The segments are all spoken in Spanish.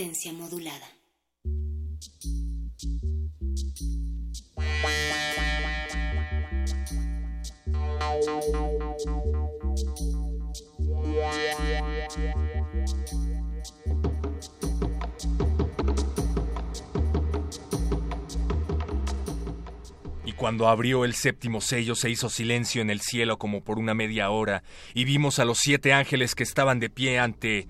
Modulada. Y cuando abrió el séptimo sello se hizo silencio en el cielo como por una media hora, y vimos a los siete ángeles que estaban de pie ante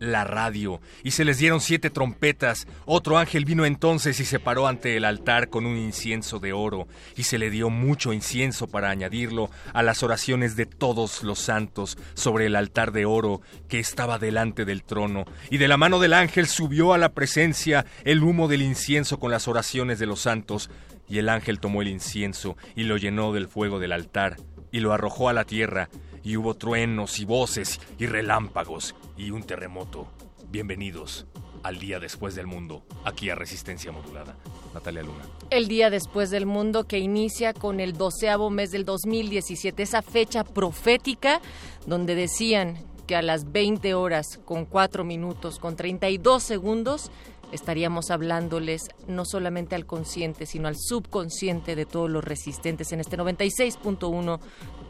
la radio, y se les dieron siete trompetas. Otro ángel vino entonces y se paró ante el altar con un incienso de oro, y se le dio mucho incienso para añadirlo a las oraciones de todos los santos sobre el altar de oro que estaba delante del trono. Y de la mano del ángel subió a la presencia el humo del incienso con las oraciones de los santos, y el ángel tomó el incienso y lo llenó del fuego del altar, y lo arrojó a la tierra, y hubo truenos y voces y relámpagos y un terremoto. Bienvenidos al día después del mundo, aquí a Resistencia Modulada. Natalia Luna. El día después del mundo que inicia con el doceavo mes del 2017, esa fecha profética donde decían que a las 20 horas con 4 minutos con 32 segundos estaríamos hablándoles no solamente al consciente, sino al subconsciente de todos los resistentes en este 96.1.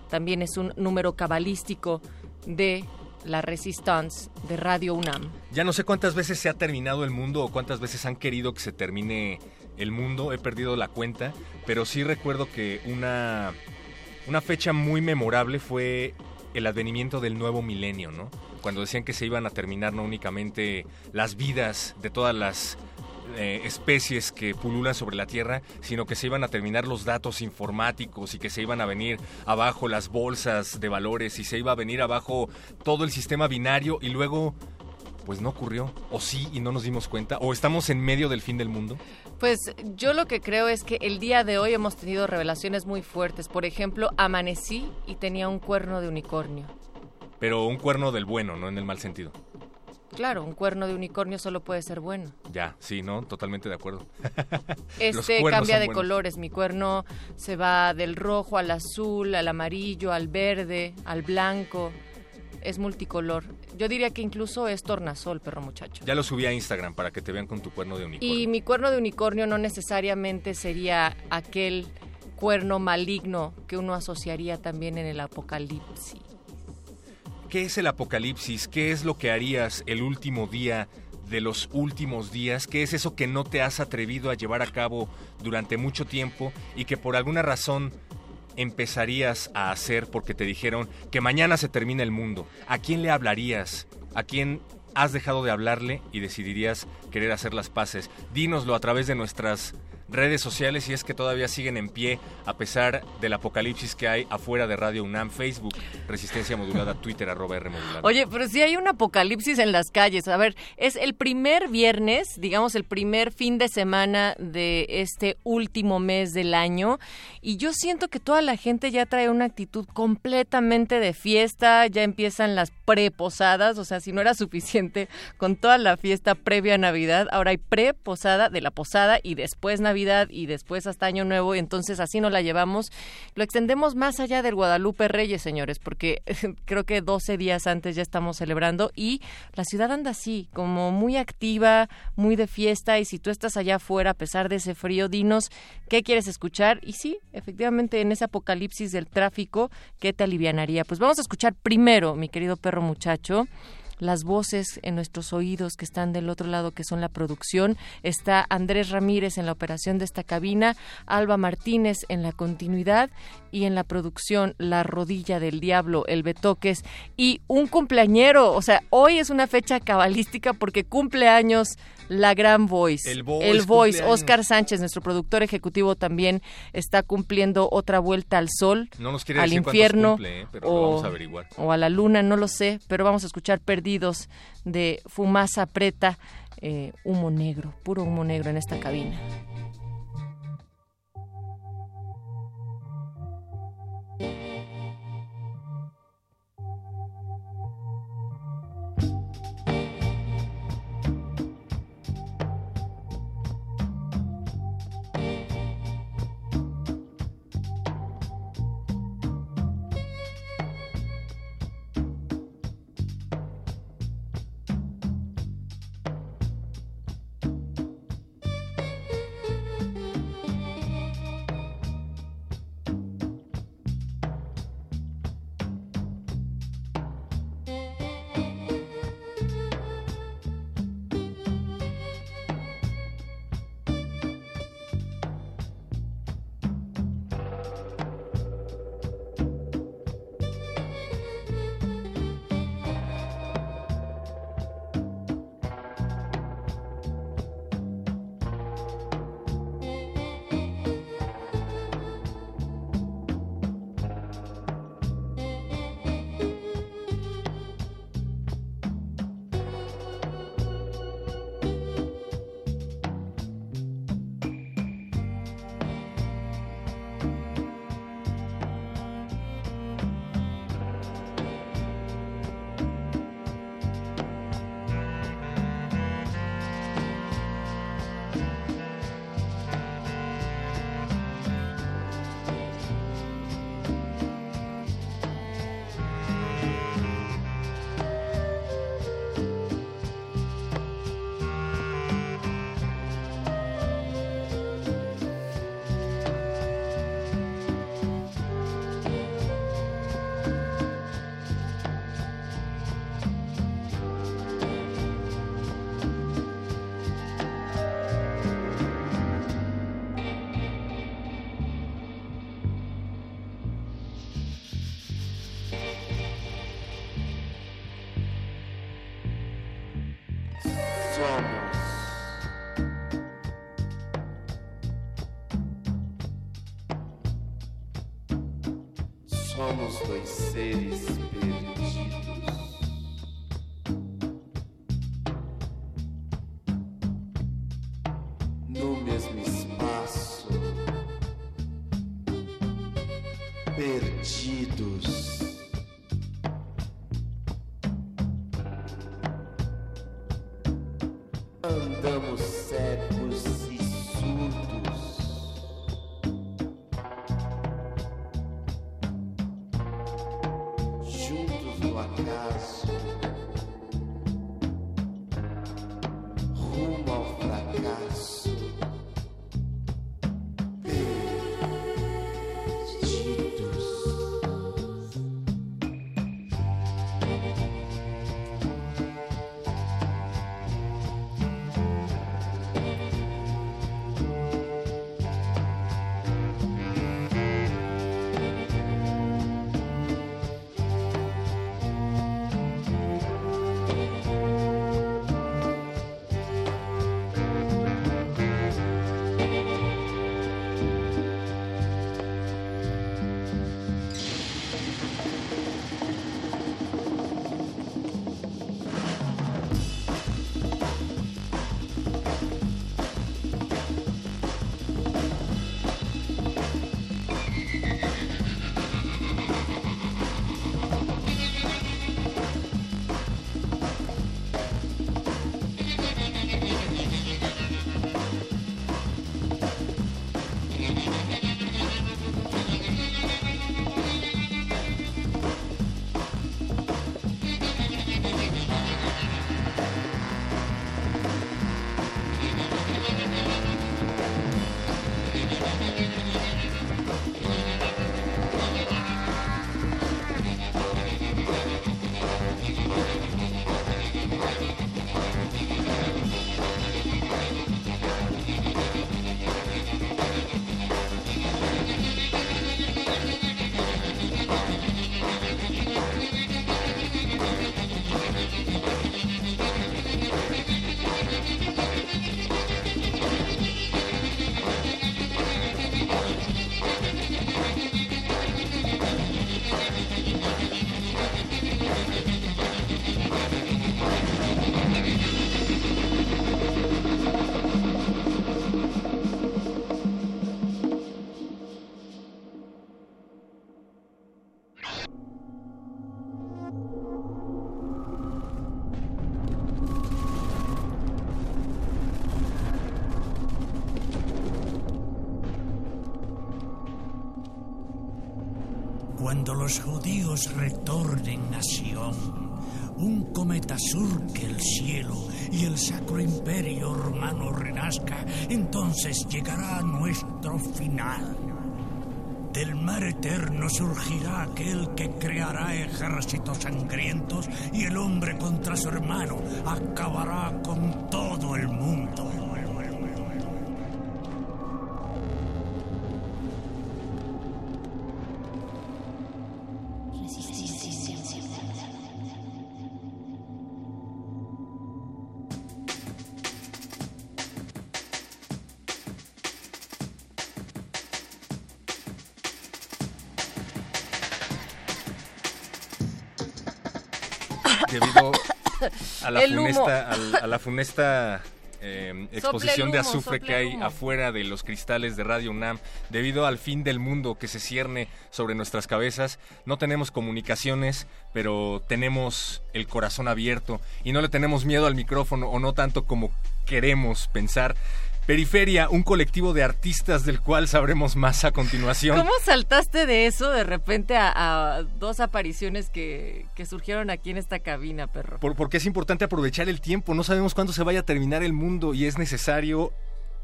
También es un número cabalístico de la Resistance de Radio UNAM. Ya no sé cuántas veces se ha terminado el mundo o cuántas veces han querido que se termine el mundo, he perdido la cuenta, pero sí recuerdo que una, una fecha muy memorable fue el advenimiento del nuevo milenio, ¿no? Cuando decían que se iban a terminar no únicamente las vidas de todas las eh, especies que pululan sobre la Tierra, sino que se iban a terminar los datos informáticos y que se iban a venir abajo las bolsas de valores y se iba a venir abajo todo el sistema binario y luego pues no ocurrió, o sí y no nos dimos cuenta, o estamos en medio del fin del mundo. Pues yo lo que creo es que el día de hoy hemos tenido revelaciones muy fuertes. Por ejemplo, amanecí y tenía un cuerno de unicornio. Pero un cuerno del bueno, no en el mal sentido. Claro, un cuerno de unicornio solo puede ser bueno. Ya, sí, ¿no? Totalmente de acuerdo. Este cambia de colores. Mi cuerno se va del rojo al azul, al amarillo, al verde, al blanco. Es multicolor. Yo diría que incluso es tornasol, perro muchacho. Ya lo subí a Instagram para que te vean con tu cuerno de unicornio. Y mi cuerno de unicornio no necesariamente sería aquel cuerno maligno que uno asociaría también en el apocalipsis. ¿Qué es el apocalipsis? ¿Qué es lo que harías el último día de los últimos días? ¿Qué es eso que no te has atrevido a llevar a cabo durante mucho tiempo y que por alguna razón empezarías a hacer porque te dijeron que mañana se termina el mundo? ¿A quién le hablarías? ¿A quién has dejado de hablarle y decidirías querer hacer las paces? Dínoslo a través de nuestras redes sociales si es que todavía siguen en pie a pesar del apocalipsis que hay afuera de Radio UNAM, Facebook, Resistencia Modulada, Twitter, arroba R Modulada. Oye, pero sí hay un apocalipsis en las calles. A ver, es el primer viernes, digamos el primer fin de semana de este último mes del año y yo siento que toda la gente ya trae una actitud completamente de fiesta, ya empiezan las preposadas, o sea, si no era suficiente con toda la fiesta previa a Navidad, ahora hay preposada de la posada y después Navidad Y después hasta Año Nuevo, entonces así no la llevamos. Lo extendemos más allá del Guadalupe Reyes, señores, porque creo que 12 días antes ya estamos celebrando y la ciudad anda así, como muy activa, muy de fiesta y si tú estás allá afuera a pesar de ese frío, dinos qué quieres escuchar y sí, efectivamente en ese apocalipsis del tráfico, ¿qué te alivianaría? Pues vamos a escuchar primero, mi querido perro muchacho, las voces en nuestros oídos que están del otro lado, que son la producción. Está Andrés Ramírez en la operación de esta cabina, Alba Martínez en la continuidad y en la producción La Rodilla del Diablo, el Betoques y un cumpleañero. O sea, hoy es una fecha cabalística porque cumple años la gran voice. El Voice. El voice. cumpleaños. Oscar Sánchez, nuestro productor ejecutivo, también está cumpliendo otra vuelta al sol, No nos quiere al decir infierno cumple, ¿eh? pero lo o, vamos a averiguar. o a la luna, no lo sé, pero vamos a escuchar De Fumasa Preta, eh, humo negro, puro humo negro en esta cabina. Cuando los judíos retornen a Sion, un cometa surque el cielo y el sacro imperio romano renazca, entonces llegará nuestro final. Del mar eterno surgirá aquel que creará ejércitos sangrientos y el hombre contra su hermano acabará con todo funesta, al- a la funesta eh, exposición de azufre que hay afuera de los cristales de Radio UNAM, debido al fin del mundo que se cierne sobre nuestras cabezas, no tenemos comunicaciones, pero tenemos el corazón abierto y no le tenemos miedo al micrófono o no tanto como queremos pensar. Periferia, un colectivo de artistas del cual sabremos más a continuación. ¿Cómo saltaste de eso de repente a, a dos apariciones que, que surgieron aquí en esta cabina, perro? Por- porque es importante aprovechar el tiempo. No sabemos cuándo se vaya a terminar el mundo y es necesario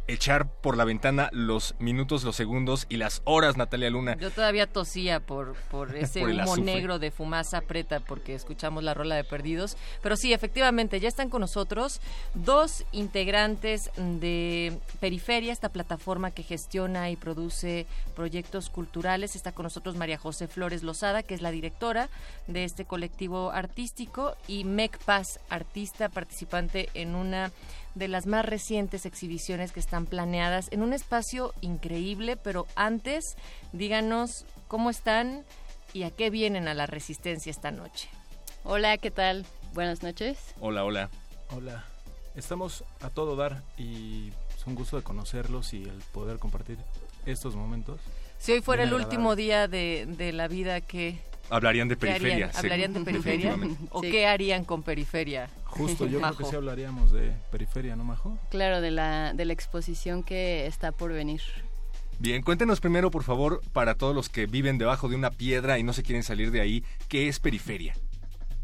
echar por la ventana los minutos, los segundos y las horas, Natalia Luna. Yo todavía tosía por, por ese Por humo azufre. negro de fumaza preta porque escuchamos la rola de Perdidos. Pero sí, efectivamente, ya están con nosotros dos integrantes de Periferia, esta plataforma que gestiona y produce proyectos culturales. Está con nosotros María José Flores Lozada, que es la directora de este colectivo artístico, y Meg Paz, artista participante en una de las más recientes exhibiciones que están planeadas en un espacio increíble, pero antes díganos cómo están y a qué vienen a la resistencia esta noche. Hola, ¿qué tal? Buenas noches. Hola, hola. Hola, estamos a todo dar y es un gusto de conocerlos y el poder compartir estos momentos. Si hoy fuera el último día de, de la vida, ¿qué, Hablarían de periferia. harían? ¿Hablarían de periferia? ¿O Sí. qué harían con periferia? Justo, yo creo que sí hablaríamos de periferia, ¿no, Majo? Claro, de la, de la exposición que está por venir. Bien, cuéntenos primero, por favor, para todos los que viven debajo de una piedra y no se quieren salir de ahí, ¿qué es periferia?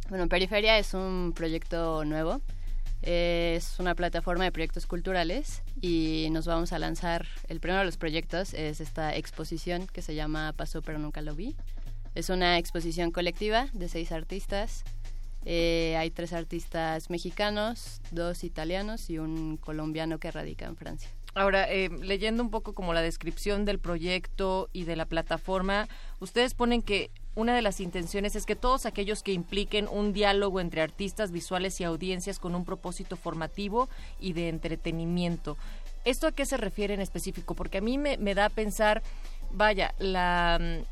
Bueno, Periferia es un proyecto nuevo. Es una plataforma de proyectos culturales y nos vamos a lanzar, el primero de los proyectos es esta exposición que se llama Pasó pero nunca lo vi. Es una exposición colectiva de seis artistas. Eh, hay tres artistas mexicanos, dos italianos y un colombiano que radica en Francia. Ahora, eh, leyendo un poco como la descripción del proyecto y de la plataforma, ustedes ponen que una de las intenciones es que todos aquellos que impliquen un diálogo entre artistas visuales y audiencias con un propósito formativo y de entretenimiento. ¿Esto a qué se refiere en específico? Porque a mí me, da a pensar, vaya, la,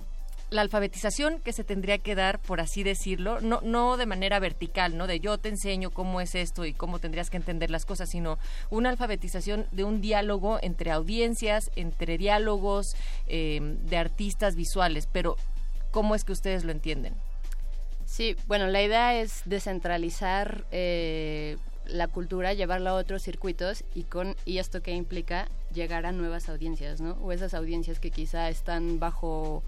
la alfabetización que se tendría que dar, por así decirlo, no, no de manera vertical, ¿no? De yo te enseño cómo es esto y cómo tendrías que entender las cosas, sino una alfabetización de un diálogo entre audiencias, entre diálogos eh, de artistas visuales. Pero, ¿cómo es que ustedes lo entienden? Sí, bueno, la idea es descentralizar eh, la cultura, llevarla a otros circuitos y con y esto que implica llegar a nuevas audiencias, ¿no? O esas audiencias que quizá están bajo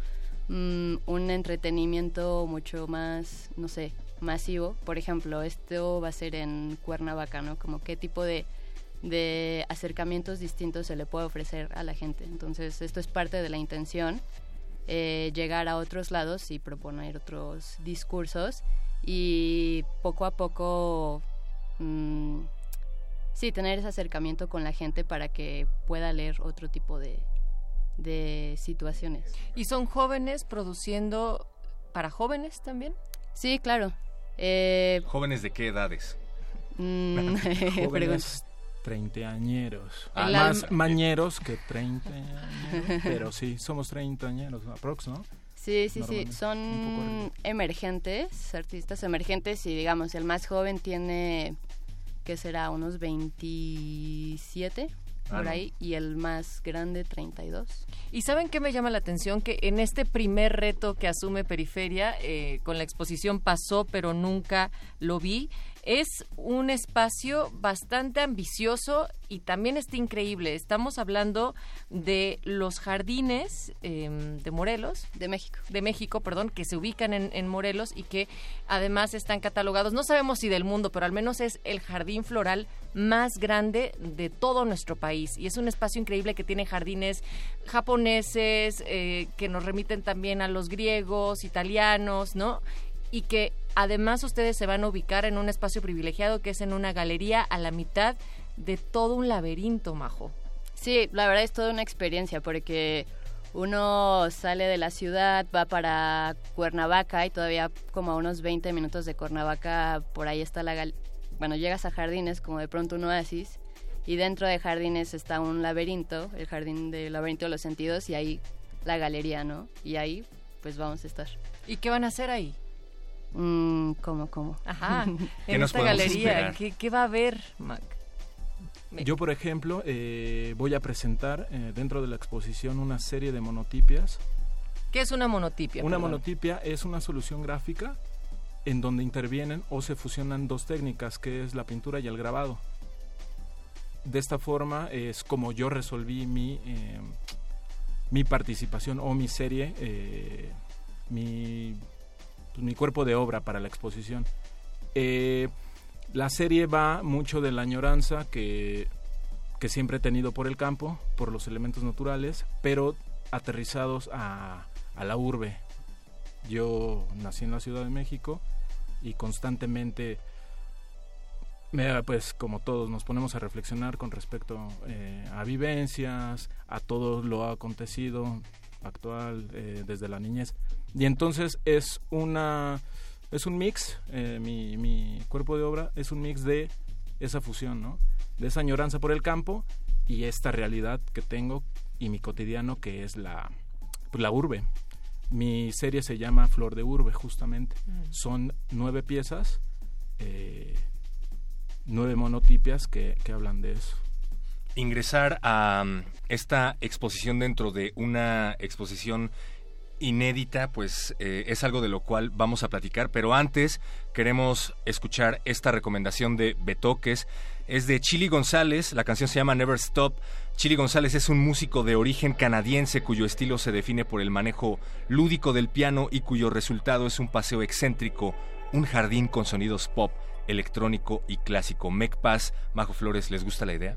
mm, un entretenimiento mucho más, no sé, masivo. Por ejemplo, esto va a ser en Cuernavaca, ¿no? Como qué tipo de de acercamientos distintos se le puede ofrecer a la gente. Entonces, esto es parte de la intención eh, llegar a otros lados y proponer otros discursos y poco a poco mm, sí tener ese acercamiento con la gente para que pueda leer otro tipo de, de situaciones. ¿Y son jóvenes produciendo para jóvenes también? Sí, claro. Eh, ¿Jóvenes de qué edades? mm. Jóvenes treintañeros. Ah, Más mañeros que treinta pero sí, somos treintañeros, aprox, ¿no? Sí, sí, sí, son emergentes, artistas emergentes y digamos, el más joven tiene, ¿qué será? Unos 27 Ah, por no. ahí y el más grande 32. ¿Y saben qué me llama la atención? Que en este primer reto que asume Periferia, eh, con la exposición pasó, pero nunca lo vi, Es un espacio bastante ambicioso y también está increíble. Estamos hablando de los jardines em, de Morelos. De México. De México, perdón, que se ubican en, en Morelos y que además están catalogados, no sabemos si del mundo, pero al menos es el jardín floral más grande de todo nuestro país. Y es un espacio increíble que tiene jardines japoneses, eh, que nos remiten también a los griegos, italianos, ¿no? Y que además ustedes se van a ubicar en un espacio privilegiado que es en una galería a la mitad de todo un laberinto, Majo. Sí, la verdad es toda una experiencia porque uno sale de la ciudad, va para Cuernavaca y todavía como a unos 20 minutos de Cuernavaca por ahí está la gal bueno, llegas a jardines como de pronto un oasis y dentro de jardines está un laberinto, el jardín del laberinto de los sentidos y ahí la galería, ¿no? Y ahí pues vamos a estar. ¿Y qué van a hacer ahí? Mm, ¿Cómo, cómo? Ajá, en esta galería, ¿qué, ¿qué, va a haber, Mac? Yo, por ejemplo, eh, voy a presentar eh, dentro de la exposición una serie de monotipias. ¿Qué es una monotipia? Una perdón? monotipia es una solución gráfica en donde intervienen o se fusionan dos técnicas, que es la pintura y el grabado. De esta forma es como yo resolví mi, eh, mi participación o mi serie, eh, mi, pues, mi, cuerpo de obra para la exposición. Eh, la serie va mucho de la añoranza que, que siempre he tenido por el campo, por los elementos naturales, pero aterrizados a, a la urbe, yo nací en la Ciudad de México y constantemente, pues como todos, nos ponemos a reflexionar con respecto eh, a vivencias, a todo lo acontecido actual eh, desde la niñez. Y entonces es una es un mix, eh, mi, mi, cuerpo de obra es un mix de esa fusión, ¿no? De esa añoranza por el campo y esta realidad que tengo y mi cotidiano que es la, pues, la urbe. Mi serie se llama Flor de Urbe, justamente. Mm. Son nueve piezas, eh, nueve monotipias que, que, hablan de eso. Ingresar a um, esta exposición dentro de una exposición inédita, pues eh, es algo de lo cual vamos a platicar, pero antes queremos escuchar esta recomendación de Betoques. Es de Chili González, la canción se llama Never Stop. Chili González es un músico de origen canadiense cuyo estilo se define por el manejo lúdico del piano y cuyo resultado es un paseo excéntrico, un jardín con sonidos pop, electrónico y clásico. Mec Paz, Majo Flores, ¿les gusta la idea?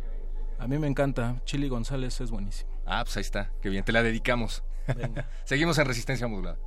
A mí me encanta, Chili González es buenísimo. Ah, pues ahí está, qué bien, te la dedicamos. Seguimos en Resistencia Modulada.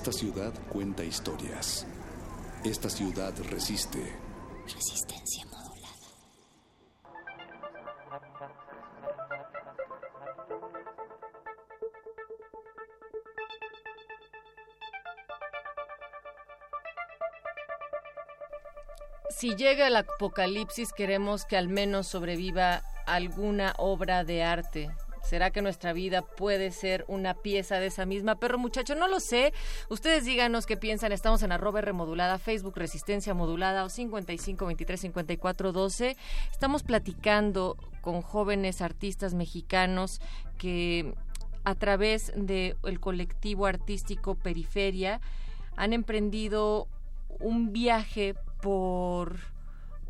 Esta ciudad cuenta historias. Esta ciudad resiste. Resistencia modulada. Si llega el apocalipsis, queremos que al menos sobreviva alguna obra de arte. ¿Será que nuestra vida puede ser una pieza de esa misma? Perro muchacho, no lo sé. Ustedes díganos qué piensan. Estamos en arroba remodulada, Facebook Resistencia Modulada o 55 23 54 12. Estamos platicando con jóvenes artistas mexicanos que a través del colectivo artístico Periferia han emprendido un viaje por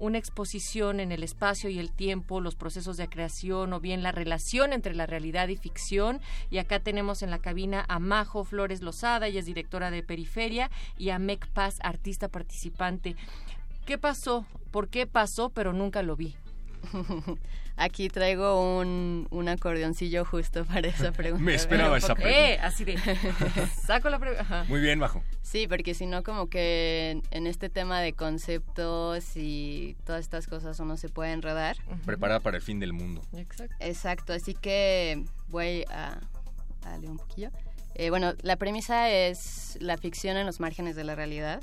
una exposición en el espacio y el tiempo, los procesos de creación o bien la relación entre la realidad y ficción. Y acá tenemos en la cabina a Majo Flores Lozada, ella es directora de Periferia, y a Mec Paz, artista participante. ¿Qué pasó? ¿Por qué pasó? Pero nunca lo vi. Aquí traigo un, un acordeoncillo justo para esa pregunta. Me esperaba esa pregunta. Eh, así de. Saco la pregunta. Muy bien, Majo. Sí, porque si no, como que en, en este tema de conceptos y todas estas cosas uno se puede enredar. Preparada para el fin del mundo. Exacto. Exacto, así que voy a, a leer un poquillo. Eh, bueno, la premisa es la ficción en los márgenes de la realidad.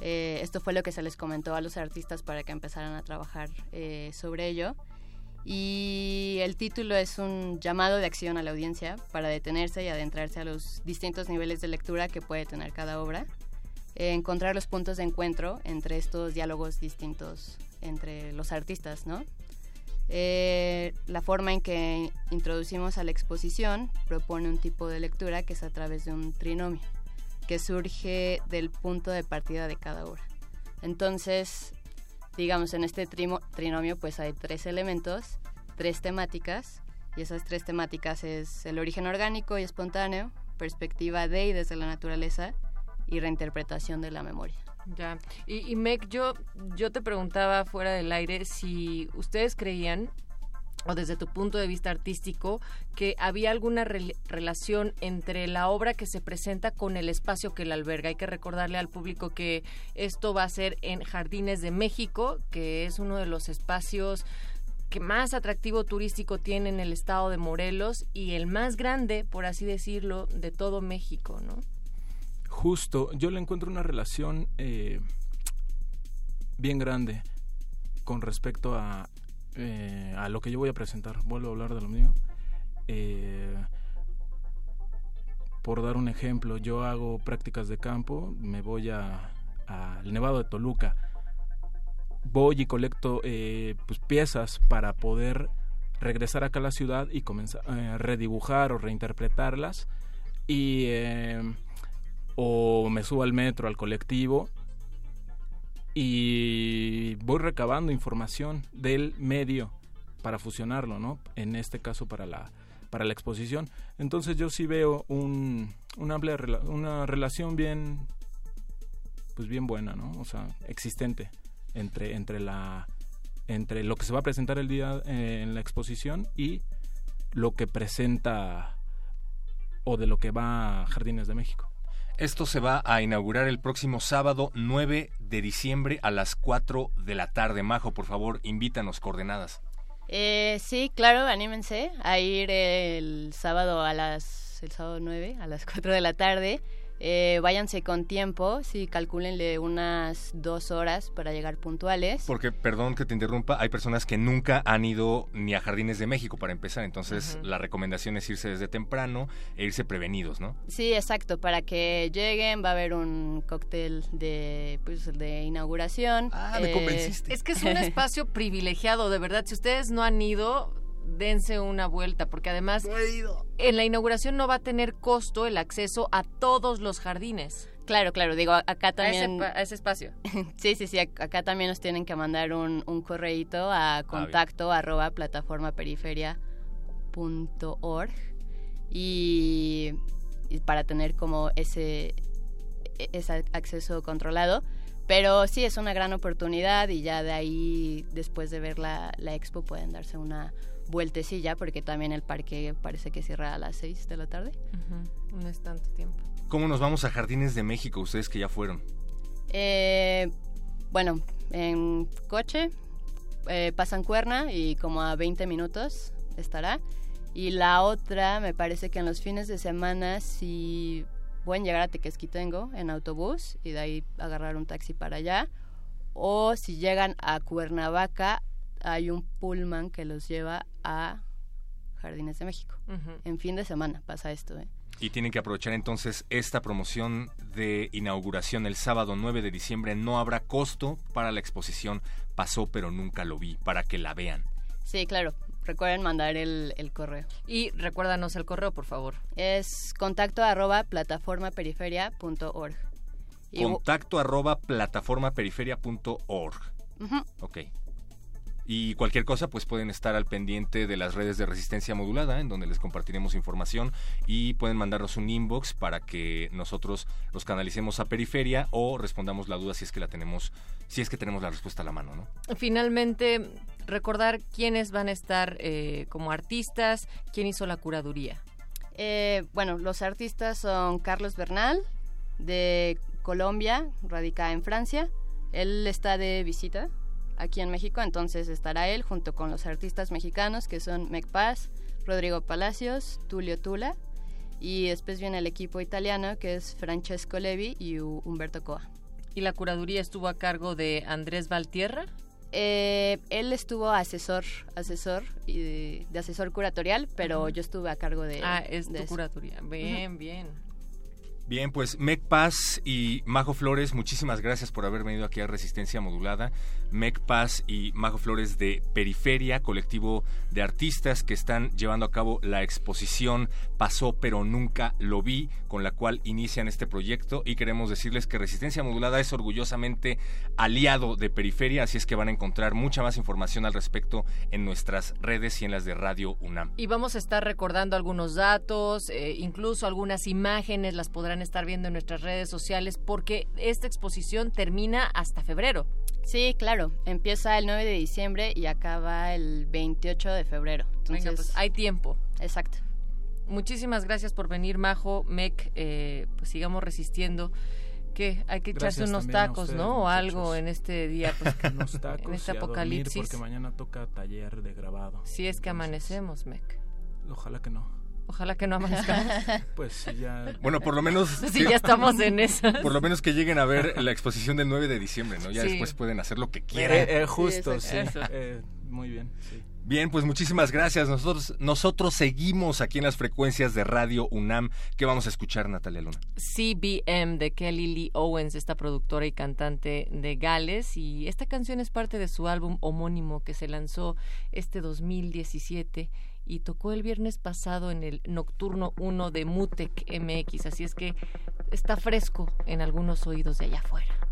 Eh, esto fue lo que se les comentó a los artistas para que empezaran a trabajar eh, sobre ello. Y el título es un llamado de acción a la audiencia para detenerse y adentrarse a los distintos niveles de lectura que puede tener cada obra. Eh, encontrar los puntos de encuentro entre estos diálogos distintos entre los artistas, ¿no? La forma en que introducimos a la exposición propone un tipo de lectura que es a través de un trinomio, que surge del punto de partida de cada obra. Entonces, digamos, en este trinomio pues hay tres elementos, tres temáticas, y esas tres temáticas es el origen orgánico y espontáneo, perspectiva de y desde la naturaleza, y reinterpretación de la memoria. Ya. Y, y yo, yo te preguntaba fuera del aire si ustedes creían, o desde tu punto de vista artístico, que había alguna rel- relación entre la obra que se presenta con el espacio que la alberga. Hay que recordarle al público que esto va a ser en Jardines de México, que es uno de los espacios que más atractivo turístico tiene en el estado de Morelos y el más grande, por así decirlo, de todo México, ¿no? Justo, yo le encuentro una relación eh, bien grande con respecto a, eh, a lo que yo voy a presentar. Vuelvo a hablar de lo mío. Eh, por dar un ejemplo, yo hago prácticas de campo, me voy a- al Nevado de Toluca. Voy y colecto eh, pues, piezas para poder regresar acá a la ciudad y comenzar a redibujar o reinterpretarlas. Y o me subo al metro, al colectivo y voy recabando información del medio para fusionarlo, ¿no? En este caso para la para la exposición. Entonces yo sí veo un, una amplia una relación bien pues bien buena, ¿no? O sea, existente entre entre la entre lo que se va a presentar el día eh, en la exposición y lo que presenta o de lo que va Jardines de México. Esto se va a inaugurar el próximo sábado 9 de diciembre a las 4 de la tarde. Majo, por favor, invítanos coordenadas. Eh, sí, claro, anímense a ir el sábado a las el sábado 9 a las 4 de la tarde. Eh, váyanse con tiempo, sí, calcúlenle unas dos horas para llegar puntuales. Porque, perdón que te interrumpa, hay personas que nunca han ido ni a Jardines de México para empezar, entonces la recomendación es irse desde temprano e irse prevenidos, ¿no? Sí, exacto, para que lleguen va a haber un cóctel de pues de inauguración. Ah, me Eh, convenciste. Es que es un espacio privilegiado, de verdad. Si ustedes no han ido, dense una vuelta, porque además en la inauguración no va a tener costo el acceso a todos los jardines. Claro, claro, digo, acá A ese, también... a ese espacio. Sí, sí, sí, ac- acá también nos tienen que mandar un, un correíto a contacto arroba plataformaperiferia.org y, y para tener como ese, e- ese acceso controlado. pero sí, es una gran oportunidad y ya de ahí, después de ver la, la expo, pueden darse una vueltecilla porque también el parque parece que cierra a las 6 de la tarde. No es tanto tiempo. ¿Cómo nos vamos a Jardines de México, ustedes que ya fueron? Eh, bueno, en coche eh, pasan Cuerna y como a 20 minutos estará. Y la otra, me parece que en los fines de semana si pueden llegar a Tequesquitengo en autobús y de ahí agarrar un taxi para allá. O si llegan a Cuernavaca, hay un pullman que los lleva a Jardines de México. En fin de semana pasa esto. ¿eh? Y tienen que aprovechar entonces esta promoción de inauguración el sábado 9 de diciembre. No habrá costo para la exposición Pasó pero nunca lo vi, para que la vean. Sí, claro. Recuerden mandar el, el correo. Y recuérdanos el correo, por favor. Es contacto arroba plataformaperiferia.org. Contacto arroba plataformaperiferia.org. Ujú. Ok. Y cualquier cosa, pues pueden estar al pendiente de las redes de resistencia modulada, en donde les compartiremos información y pueden mandarnos un inbox para que nosotros los canalicemos a periferia o respondamos la duda si es que la tenemos, si es que tenemos la respuesta a la mano, ¿no? Finalmente, recordar quiénes van a estar eh, como artistas, quién hizo la curaduría. Eh, bueno, los artistas son Carlos Bernal, de Colombia, radicada en Francia. Él está de visita aquí en México, entonces estará él junto con los artistas mexicanos que son Mec Paz, Rodrigo Palacios, Tulio Tula. Y después viene el equipo italiano que es Francesco Levi y Humberto Coa. ¿Y la curaduría estuvo a cargo de Andrés Valtierra? Eh, él estuvo asesor, asesor y de, de asesor curatorial, pero yo estuve a cargo de. ah, es de tu eso. curaduría. Bien, bien. Bien, pues Mec Paz y Majo Flores, muchísimas gracias por haber venido aquí a Resistencia Modulada. Mec Paz y Majo Flores de Periferia, colectivo de artistas que están llevando a cabo la exposición Pasó pero nunca lo vi, con la cual inician este proyecto y queremos decirles que Resistencia Modulada es orgullosamente aliado de Periferia, así es que van a encontrar mucha más información al respecto en nuestras redes y en las de Radio UNAM. Y vamos a estar recordando algunos datos, eh, incluso algunas imágenes las podrán estar viendo en nuestras redes sociales porque esta exposición termina hasta febrero. Sí, claro. Empieza el 9 de diciembre y acaba el 28 de febrero. Entonces, Venga, pues hay tiempo. Exacto. Muchísimas gracias por venir, Majo, Mec. eh, pues sigamos resistiendo. Que hay que echarse Gracias unos tacos, ¿no? O algo en este día, pues, Unos tacos en este y a apocalipsis. porque mañana toca taller de grabado. Si es que amanecemos, Mec. Ojalá que no. Ojalá que no amanezcamos. Pues sí, ya. Bueno, por lo menos... Sí, ya estamos en esas. Por lo menos que lleguen a ver la exposición del 9 de diciembre, ¿no? Ya Sí. después pueden hacer lo que quieran. Eh, eh, justo, Sí, eh, muy bien, sí. Bien, pues muchísimas gracias. Nosotros, nosotros seguimos aquí en las frecuencias de Radio UNAM. ¿Qué vamos a escuchar, Natalia Luna? CBM de Kelly Lee Owens, esta productora y cantante de Gales. Y esta canción es parte de su álbum homónimo que se lanzó este 2017 y tocó el viernes pasado en el Nocturno 1 de Mutec MX. Así es que está fresco en algunos oídos de allá afuera.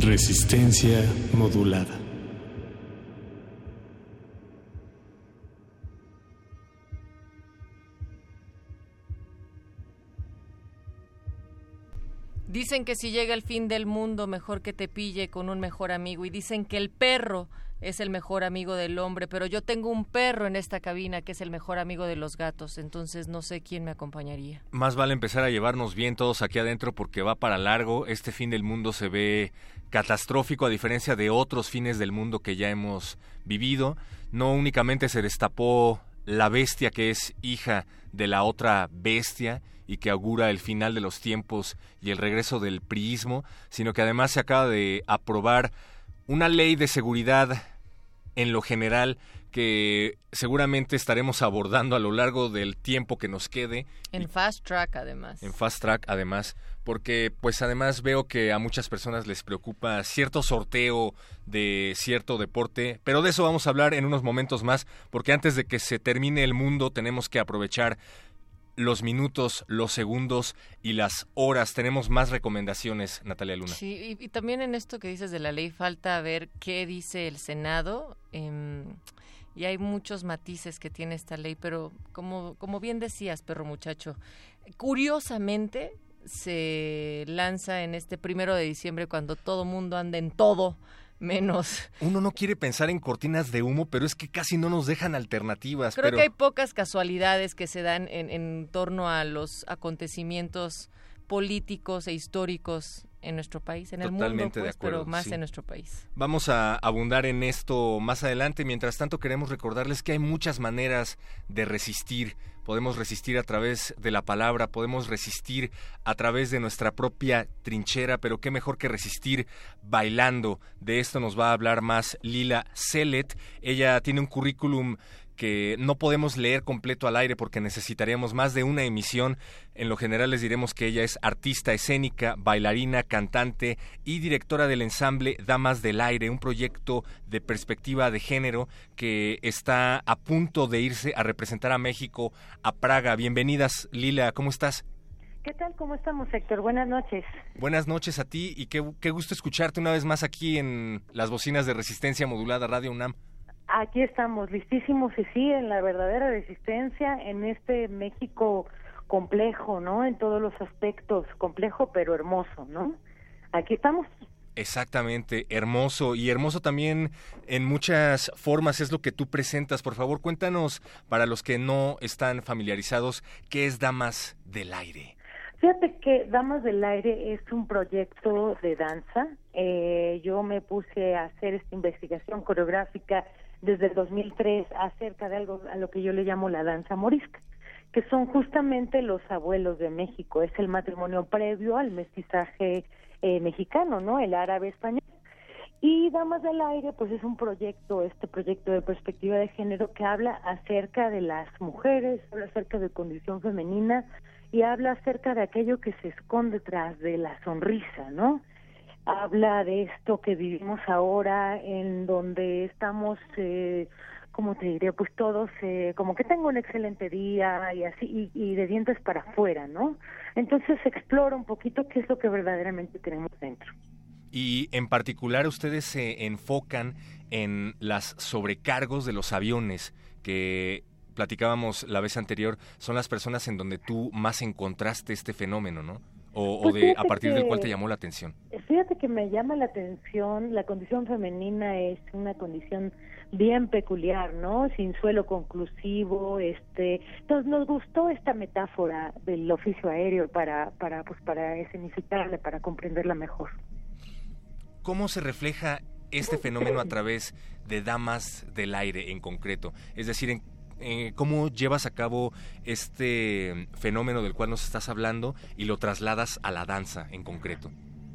Resistencia modulada. Dicen que si llega el fin del mundo, mejor que te pille con un mejor amigo. Y dicen que el perro es el mejor amigo del hombre, pero yo tengo un perro en esta cabina que es el mejor amigo de los gatos, entonces no sé quién me acompañaría. Más vale empezar a llevarnos bien todos aquí adentro porque va para largo. Este fin del mundo se ve catastrófico a diferencia de otros fines del mundo que ya hemos vivido. No únicamente se destapó la bestia que es hija de la otra bestia y que augura el final de los tiempos y el regreso del priismo, sino que además se acaba de aprobar una ley de seguridad en lo general que seguramente estaremos abordando a lo largo del tiempo que nos quede. En Fast Track, además. En Fast Track, además, porque pues además veo que a muchas personas les preocupa cierto sorteo de cierto deporte, pero de eso vamos a hablar en unos momentos más, porque antes de que se termine el mundo tenemos que aprovechar los minutos, los segundos y las horas. Tenemos más recomendaciones, Natalia Luna. Sí, y, también en esto que dices de la ley falta ver qué dice el Senado. em, y hay muchos matices que tiene esta ley, pero como, como bien decías, perro muchacho, curiosamente se lanza en este primero de diciembre cuando todo mundo anda en todo menos. Uno no quiere pensar en cortinas de humo, pero es que casi no nos dejan alternativas. Creo pero... que hay pocas casualidades que se dan en, en torno a los acontecimientos políticos e históricos en nuestro país, en el Totalmente mundo, de pues, acuerdo, pero más sí. en nuestro país. Vamos a abundar en esto más adelante. Mientras tanto, queremos recordarles que hay muchas maneras de resistir. Podemos resistir a través de la palabra, podemos resistir a través de nuestra propia trinchera, pero qué mejor que resistir bailando. De esto nos va a hablar más Lila Celet. Ella tiene un currículum que no podemos leer completo al aire porque necesitaríamos más de una emisión. En lo general les diremos que ella es artista escénica, bailarina, cantante y directora del ensamble Damas del Aire, un proyecto de perspectiva de género que está a punto de irse a representar a México a Praga. Bienvenidas, Lila, ¿cómo estás? ¿Qué tal? ¿Cómo estamos, Héctor? Buenas noches. Buenas noches a ti y qué, qué gusto escucharte una vez más aquí en las bocinas de resistencia modulada Radio UNAM. Aquí estamos, listísimos y sí, en la verdadera resistencia, en este México complejo, ¿no? En todos los aspectos, complejo pero hermoso, ¿no? Aquí estamos. Exactamente, hermoso y hermoso también en muchas formas es lo que tú presentas. Por favor, cuéntanos para los que no están familiarizados, ¿qué es Damas del Aire? Fíjate que Damas del Aire es un proyecto de danza. Eh, yo me puse a hacer esta investigación coreográfica desde el 2003 acerca de algo a lo que yo le llamo la danza morisca, que son justamente los abuelos de México. Es el matrimonio previo al mestizaje eh, mexicano, ¿no? El árabe español. Y Damas del Aire, pues es un proyecto, este proyecto de perspectiva de género que habla acerca de las mujeres, habla acerca de condición femenina y habla acerca de aquello que se esconde tras de la sonrisa, ¿no? Habla de esto que vivimos ahora, en donde estamos, eh, como te diré, pues todos, eh, como que tengo un excelente día y así, y, y de dientes para afuera, ¿no? Entonces explora un poquito qué es lo que verdaderamente tenemos dentro. Y en particular ustedes se enfocan en las sobrecargos de los aviones que platicábamos la vez anterior, son las personas en donde tú más encontraste este fenómeno, ¿no? O, o Pues de a partir del cual te llamó la atención. Fíjate que me llama la atención, la condición femenina es una condición bien peculiar, ¿no? Sin suelo conclusivo, este, entonces nos gustó esta metáfora del oficio aéreo para, para, pues, para escenificarla, para comprenderla mejor. ¿Cómo se refleja este fenómeno a través de Damas del Aire en concreto? Es decir, en- eh, ¿cómo llevas a cabo este fenómeno del cual nos estás hablando y lo trasladas a la danza en concreto?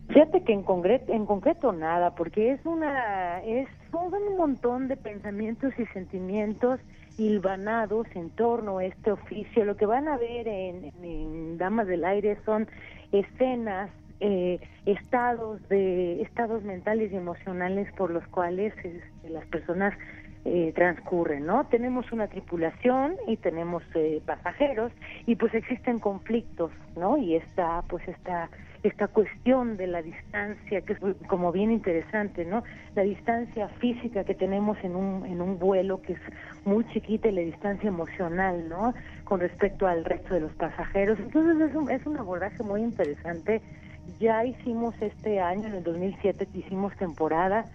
Fíjate que en concreto, en concreto nada, porque es una, es son un montón de pensamientos y sentimientos hilvanados en torno a este oficio. Lo que van a ver en, Damas del Aire son escenas, eh, estados de estados mentales y emocionales por los cuales este, las personas eh, transcurren, ¿no? Tenemos una tripulación y tenemos eh, pasajeros y pues existen conflictos, ¿no? Y está pues esta esta cuestión de la distancia que es como bien interesante, ¿no? La distancia física que tenemos en un en un vuelo que es muy chiquita y la distancia emocional, ¿no? Con respecto al resto de los pasajeros. Entonces es un, es un abordaje muy interesante. Ya hicimos este año, en el 2007, hicimos temporada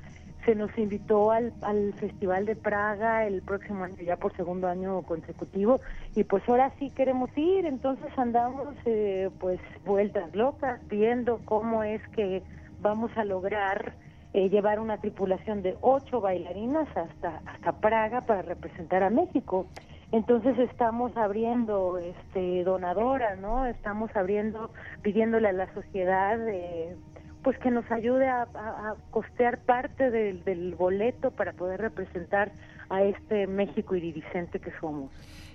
se nos invitó al, al Festival de Praga el próximo año, ya por segundo año consecutivo, y pues ahora sí queremos ir, entonces andamos eh, pues vueltas locas, viendo cómo es que vamos a lograr eh, llevar una tripulación de ocho bailarinas hasta, hasta Praga para representar a México. Entonces estamos abriendo este donadoras, ¿no? Estamos abriendo, pidiéndole a la sociedad eh, pues que nos ayude a, a- a costear parte del, del boleto para poder representar a este México iridiscente que somos.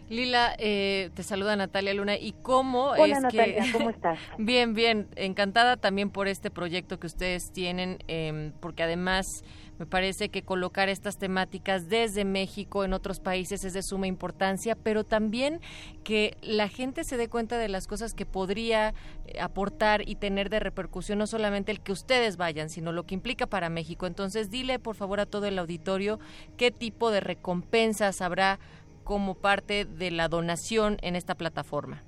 Lila, eh, te saluda Natalia Luna. ¿Y cómo Hola es Natalia, que... ¿cómo estás? Bien, bien. Encantada también por este proyecto que ustedes tienen, eh, porque además me parece que colocar estas temáticas desde México en otros países es de suma importancia, pero también que la gente se dé cuenta de las cosas que podría eh, aportar y tener de repercusión, no solamente el que ustedes vayan, sino lo que implica para México. Entonces, dile por favor a todo el auditorio qué tipo de recompensas habrá como parte de la donación en esta plataforma.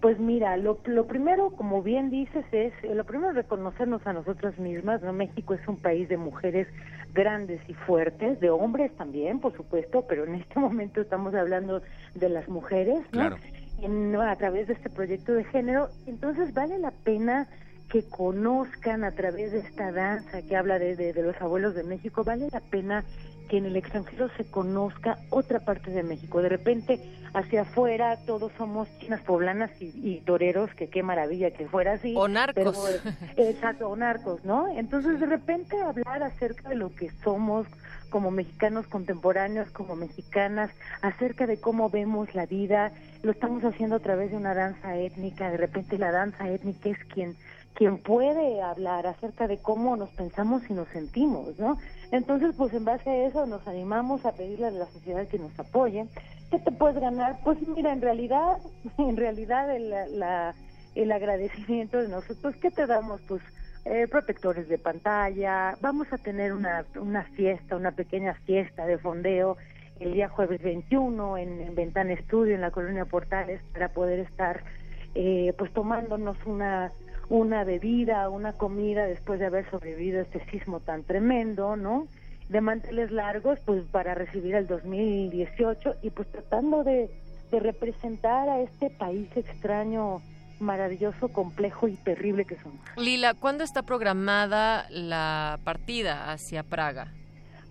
Pues mira, lo, lo primero, como bien dices, es eh, lo primero es reconocernos a nosotras mismas. ¿no? México es un país de mujeres grandes y fuertes, de hombres también, por supuesto, pero en este momento estamos hablando de las mujeres, ¿no? Claro. En- a través de este proyecto de género. Entonces vale la pena que conozcan a través de esta danza que habla de, de, de los abuelos de México, vale la pena que en el extranjero se conozca otra parte de México. De repente, hacia afuera, todos somos chinas poblanas y, y toreros, que qué maravilla que fuera así. O narcos. Pero, exacto, o narcos, ¿no? Entonces, de repente, hablar acerca de lo que somos como mexicanos contemporáneos, como mexicanas, acerca de cómo vemos la vida, lo estamos haciendo a través de una danza étnica, de repente la danza étnica es quien quien puede hablar acerca de cómo nos pensamos y nos sentimos, ¿no? Entonces, pues en base a eso nos animamos a pedirle a la sociedad que nos apoye. ¿Qué te puedes ganar? Pues mira, en realidad, en realidad el, la- el agradecimiento de nosotros, ¿qué te damos? Pues eh, protectores de pantalla, vamos a tener una, una fiesta, una pequeña fiesta de fondeo el día jueves 21 en, en Ventana Estudio, en la colonia Portales, para poder estar eh, pues tomándonos una una bebida, una comida después de haber sobrevivido a este sismo tan tremendo, ¿no? De manteles largos, pues para recibir el 2018 y pues tratando de, de representar a este país extraño, maravilloso, complejo y terrible que somos. Lila, ¿cuándo está programada la partida hacia Praga?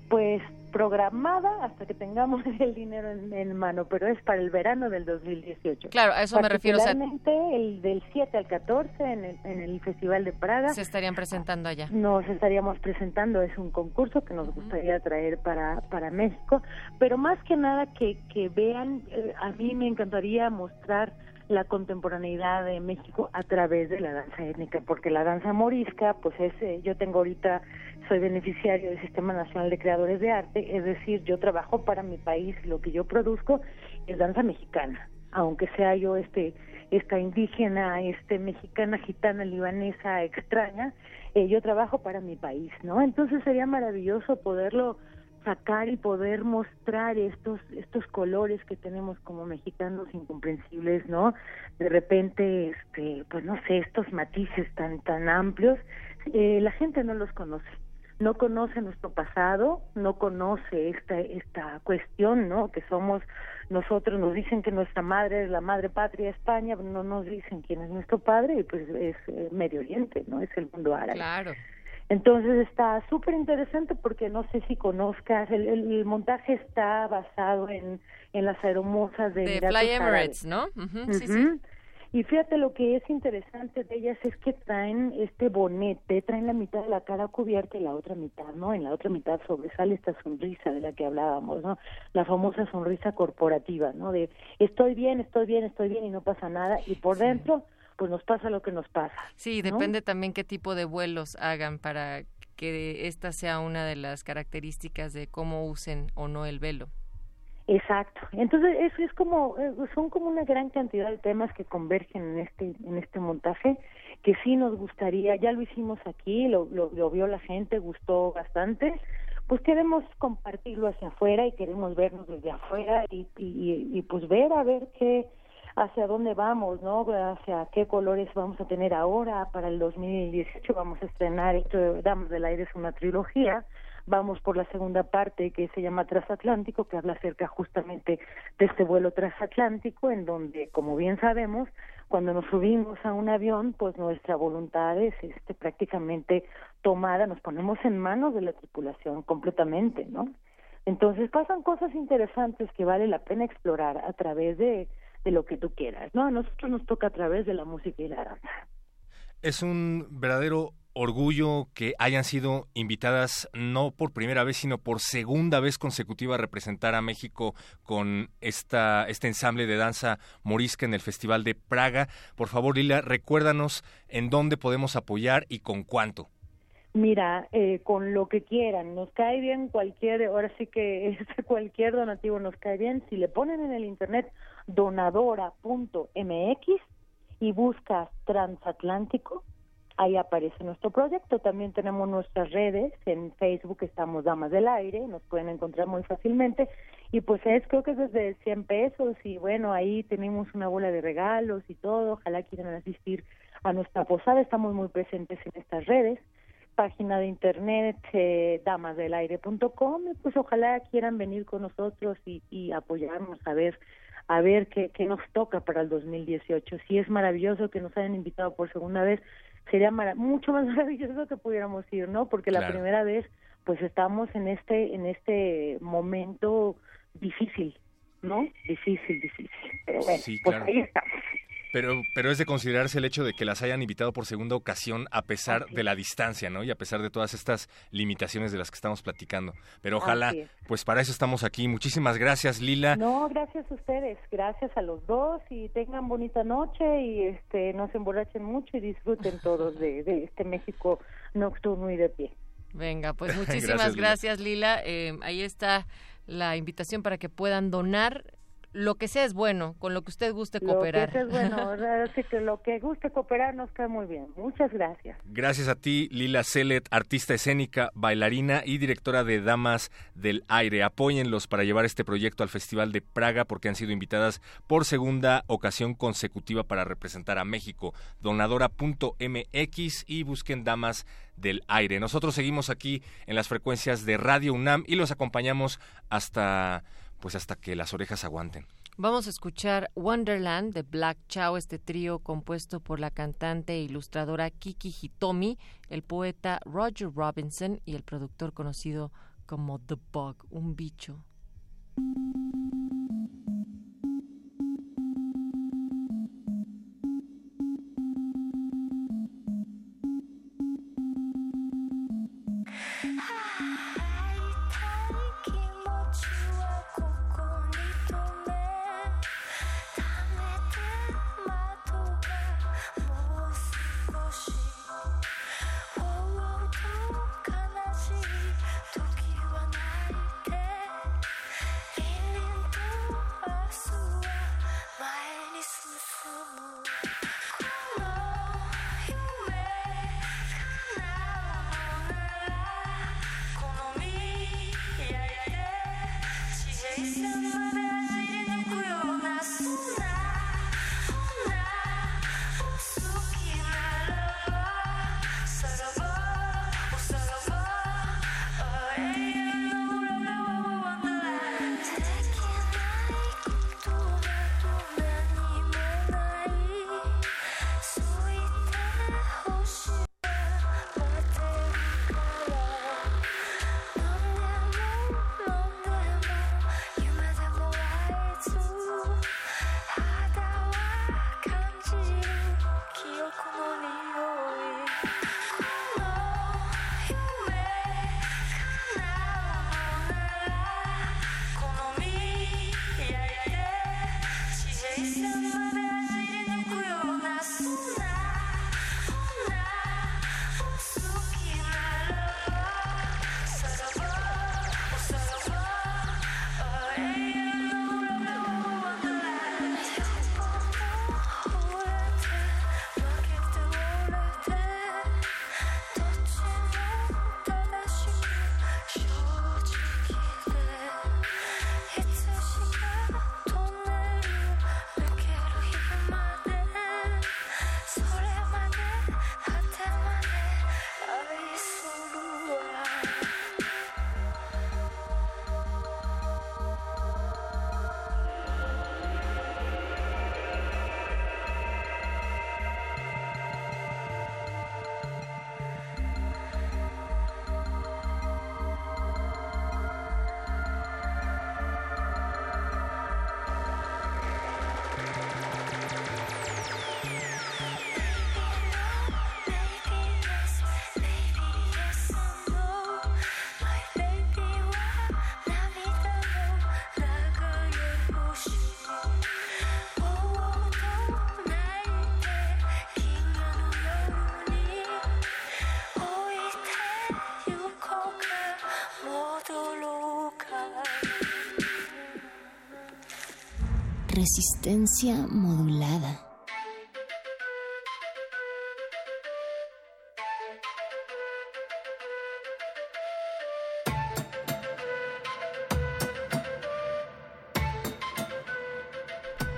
Pues programada hasta que tengamos el dinero en, en mano, pero es para el verano del 2018. Claro, a eso me refiero, o sea- Particularmente el del 7 al 14 en el, en el Festival de Praga. Se estarían presentando allá. Nos estaríamos presentando, es un concurso que nos gustaría traer para, para México, pero más que nada que, que vean, eh, a mí me encantaría mostrar la contemporaneidad de México a través de la danza étnica, porque la danza morisca, pues es, eh, yo tengo ahorita, soy beneficiario del Sistema Nacional de Creadores de Arte, es decir, yo trabajo para mi país, lo que yo produzco es danza mexicana, aunque sea yo este esta indígena, este mexicana, gitana, libanesa, extraña, eh, yo trabajo para mi país, ¿no? Entonces sería maravilloso poderlo sacar y poder mostrar estos estos colores que tenemos como mexicanos incomprensibles, ¿no? De repente, este, pues no sé, estos matices tan tan amplios, eh, la gente no los conoce no conoce nuestro pasado, no conoce esta esta cuestión, ¿no? Que somos nosotros, nos dicen que nuestra madre es la madre patria España, pero no nos dicen quién es nuestro padre y pues es eh, Medio Oriente, ¿no? Es el mundo árabe. Claro. Entonces está súper interesante porque no sé si conozcas, el, el- el montaje está basado en, en las aeromosas de, De Fly. Emirates, ¿no? Ujú, sí, sí. Y fíjate lo que es interesante de ellas es que traen este bonete, traen la mitad de la cara cubierta y la otra mitad, ¿no? En la otra mitad sobresale esta sonrisa de la que hablábamos, ¿no? La famosa sonrisa corporativa, ¿no? De estoy bien, estoy bien, estoy bien y no pasa nada. Y por dentro, pues nos pasa lo que nos pasa. Sí, ¿no? depende también qué tipo de vuelos hagan para que esta sea una de las características de cómo usen o no el velo. Exacto. Entonces es, es como eh, son como una gran cantidad de temas que convergen en este en este montaje que sí nos gustaría. Ya lo hicimos aquí, lo, lo, lo vio la gente, gustó bastante. Pues queremos compartirlo hacia afuera y queremos vernos desde afuera y, y, y pues ver a ver qué hacia dónde vamos, ¿no? Hacia qué colores vamos a tener ahora. Para el 2018 vamos a estrenar esto Damas del Aire, es una trilogía. Vamos por la segunda parte que se llama Transatlántico, que habla acerca justamente de este vuelo transatlántico, en donde, como bien sabemos, cuando nos subimos a un avión, pues nuestra voluntad es este, prácticamente tomada, nos ponemos en manos de la tripulación completamente, ¿no? Entonces pasan cosas interesantes que vale la pena explorar a través de, de lo que tú quieras, ¿no? A nosotros nos toca a través de la música y la danza. Es un verdadero orgullo que hayan sido invitadas no por primera vez, sino por segunda vez consecutiva a representar a México con esta, este ensamble de danza morisca en el Festival de Praga. Por favor, Lila, recuérdanos en dónde podemos apoyar y con cuánto. Mira, eh, con lo que quieran, nos cae bien cualquier, ahora sí que cualquier donativo nos cae bien. Si le ponen en el internet donadora.mx y buscas transatlántico, ahí aparece nuestro proyecto. También tenemos nuestras redes, en Facebook estamos Damas del Aire, nos pueden encontrar muy fácilmente. Y pues es, creo que es desde 100 pesos y bueno, ahí tenemos una bola de regalos y todo. Ojalá quieran asistir a nuestra posada, estamos muy presentes en estas redes. Página de internet eh, damasdelaire.com y pues ojalá quieran venir con nosotros y, y apoyarnos a ver a ver qué, qué nos toca para el 2018. Sí es maravilloso que nos hayan invitado por segunda vez, sería mucho más maravilloso que pudiéramos ir, ¿no? Porque la Claro. primera vez pues estamos en este en este momento difícil, ¿no? Difícil, difícil. Pero bueno, Sí, pues claro. ahí estamos. Pero, pero es de considerarse el hecho de que las hayan invitado por segunda ocasión a pesar de la distancia, ¿no? Y a pesar de todas estas limitaciones de las que estamos platicando. Pero ojalá, pues para eso estamos aquí. Muchísimas gracias, Lila. No, gracias a ustedes, gracias a los dos y tengan bonita noche y este no se emborrachen mucho y disfruten todos de, de este México nocturno y de pie. Venga, pues muchísimas Gracias, gracias, Lila. Lila. Eh, ahí está la invitación para que puedan donar. Lo que sea es bueno, con lo que usted guste cooperar. Lo que es bueno, ahora sí que lo que guste cooperar nos cae muy bien. Muchas gracias. Gracias a ti, Lila Celet, artista escénica, bailarina y directora de Damas del Aire. Apóyenlos para llevar este proyecto al Festival de Praga porque han sido invitadas por segunda ocasión consecutiva para representar a México. Donadora.mx y busquen Damas del Aire. Nosotros seguimos aquí en las frecuencias de Radio UNAM y los acompañamos hasta pues hasta que las orejas aguanten. Vamos a escuchar Wonderland de Black Chow, este trío compuesto por la cantante e ilustradora Kiki Hitomi, el poeta Roger Robinson y el productor conocido como The Bug, un bicho.「Resistencia modulada.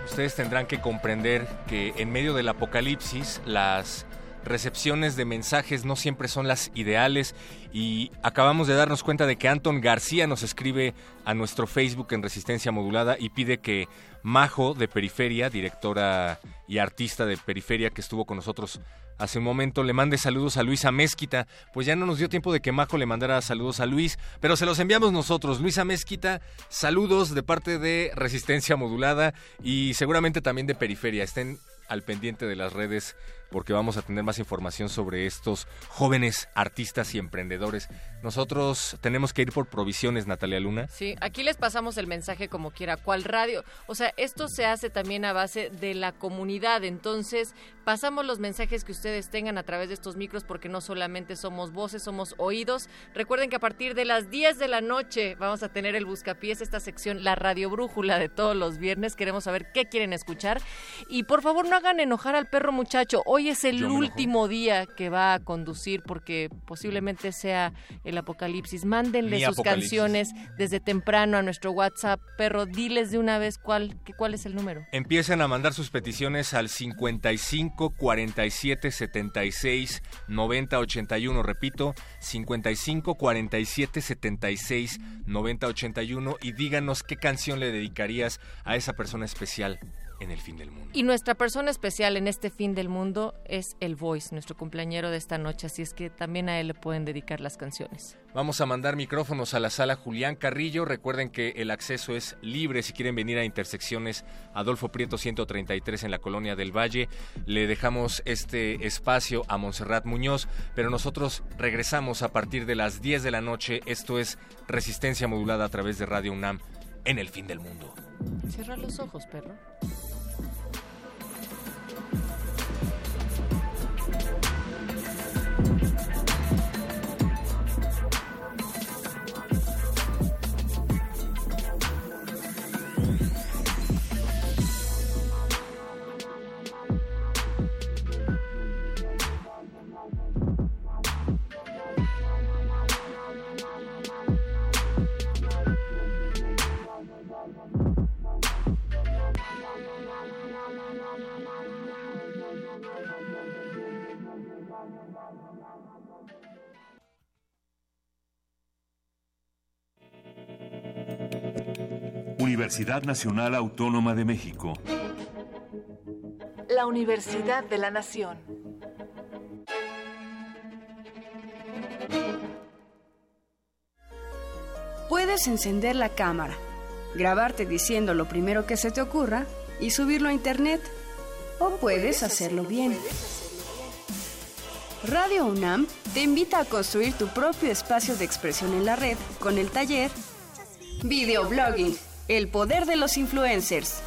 Ustedes tendrán que comprender que en medio del apocalipsis las recepciones de mensajes no siempre son las ideales y acabamos de darnos cuenta de que Anton García nos escribe a nuestro Facebook en Resistencia Modulada y pide que Majo de Periferia, directora y artista de Periferia que estuvo con nosotros hace un momento, le mande saludos a Luisa Mezquita. Pues ya no nos dio tiempo de que Majo le mandara saludos a Luis, pero se los enviamos nosotros. Luisa Mezquita, saludos de parte de Resistencia Modulada y seguramente también de Periferia. Estén al pendiente de las redes porque vamos a tener más información sobre estos jóvenes artistas y emprendedores. Nosotros tenemos que ir por provisiones, Natalia Luna. Sí, aquí les pasamos el mensaje como quiera, cual radio. O sea, esto se hace también a base de la comunidad. Entonces, pasamos los mensajes que ustedes tengan a través de estos micros porque no solamente somos voces, somos oídos. Recuerden que a partir de las 10 de la noche vamos a tener el Buscapiés, esta sección, la radio brújula de todos los viernes. Queremos saber qué quieren escuchar. Y por favor, no hagan enojar al perro muchacho. Es el último día que va a conducir porque posiblemente sea el apocalipsis. Mándenle Mi sus apocalipsis. canciones desde temprano a nuestro WhatsApp. Perro, diles de una vez cuál, que- cuál es el número. Empiecen a mandar sus peticiones al 55 47 76 90 81. Repito, 55 47 76 90 81 y díganos qué canción le dedicarías a esa persona especial en el fin del mundo. Y nuestra persona especial en este fin del mundo es el Voice, nuestro cumpleañero de esta noche, así es que también a él le pueden dedicar las canciones. Vamos a mandar micrófonos a la sala Julián Carrillo. Recuerden que el acceso es libre si quieren venir a intersecciones Adolfo Prieto 133 en la colonia del Valle. Le dejamos este espacio a Montserrat Muñoz, pero nosotros regresamos a partir de las 10 de la noche. Esto es Resistencia Modulada a través de Radio UNAM en el fin del mundo. Cierra los ojos, perro. Universidad Nacional Autónoma de México. La Universidad de la Nación. Puedes encender la cámara, grabarte diciendo lo primero que se te ocurra y subirlo a internet. O puedes hacerlo bien. Radio UNAM te invita a construir tu propio espacio de expresión en la red con el taller Videoblogging, el poder de los influencers,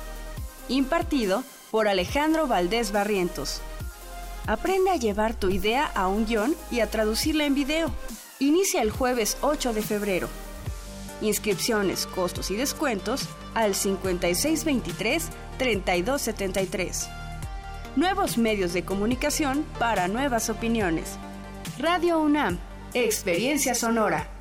impartido por Alejandro Valdés Barrientos. Aprende a llevar tu idea a un guion y a traducirla en video. Inicia el jueves 8 de febrero. Inscripciones, costos y descuentos al 5623-3273. Nuevos medios de comunicación para nuevas opiniones. Radio UNAM, Experiencia Sonora.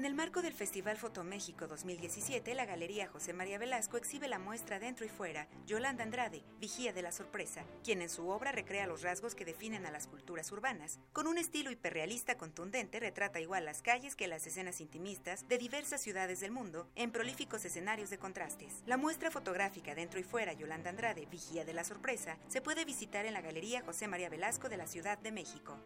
En el marco del Festival Fotoméxico 2017, la Galería José María Velasco exhibe la muestra Dentro y Fuera, Yolanda Andrade, Vigía de la Sorpresa, quien en su obra recrea los rasgos que definen a las culturas urbanas. Con un estilo hiperrealista contundente, retrata igual las calles que las escenas intimistas de diversas ciudades del mundo en prolíficos escenarios de contrastes. La muestra fotográfica Dentro y Fuera, Yolanda Andrade, Vigía de la Sorpresa, se puede visitar en la Galería José María Velasco de la Ciudad de México.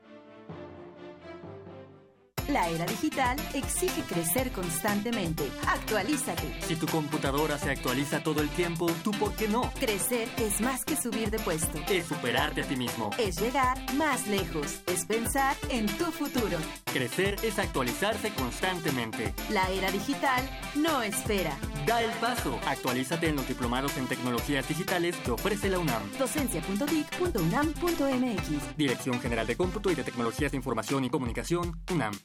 La era digital exige crecer constantemente. Actualízate. Si tu computadora se actualiza todo el tiempo, ¿tú por qué no? Crecer es más que subir de puesto. Es superarte a ti mismo. Es llegar más lejos. Es pensar en tu futuro. Crecer es actualizarse constantemente. La era digital no espera. Da el paso. Actualízate en los diplomados en tecnologías digitales que ofrece la UNAM. Docencia.dic.unam.mx. Dirección General de Cómputo y de Tecnologías de Información y Comunicación, UNAM.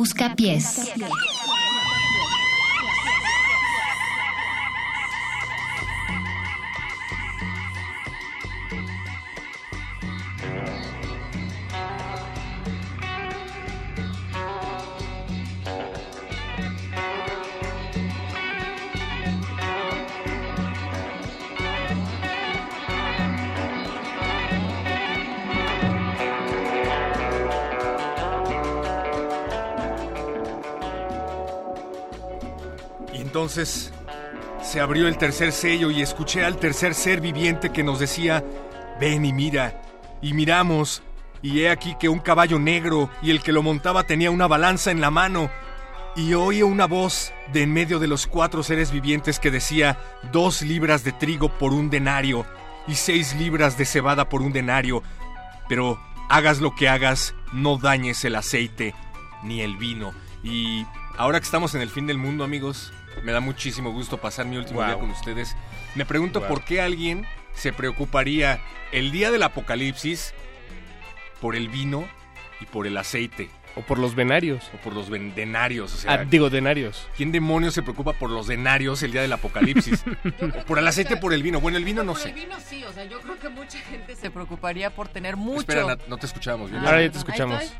Busca pies. Entonces se abrió el tercer sello y escuché al tercer ser viviente que nos decía, ven y mira. Y miramos, y he aquí que un caballo negro y el que lo montaba tenía una balanza en la mano. Y oí una voz de en medio de los cuatro seres vivientes que decía, dos libras de trigo por un denario y seis libras de cebada por un denario. Pero hagas lo que hagas, no dañes el aceite ni el vino. Y ahora que estamos en el fin del mundo, amigos, me da muchísimo gusto pasar mi último día con ustedes. Me pregunto Wow. por qué alguien se preocuparía el día del apocalipsis por el vino y por el aceite. O por los venarios. O por los ven- denarios. O sea, Ah, digo, denarios. ¿Quién demonios se preocupa por los denarios el día del apocalipsis? o por el aceite, por el vino. Bueno, el vino no Por sé. el vino sí, o sea, yo creo que mucha gente se preocuparía por tener mucho. Espera, no te escuchábamos bien. Ahora ya te Ahí escuchamos.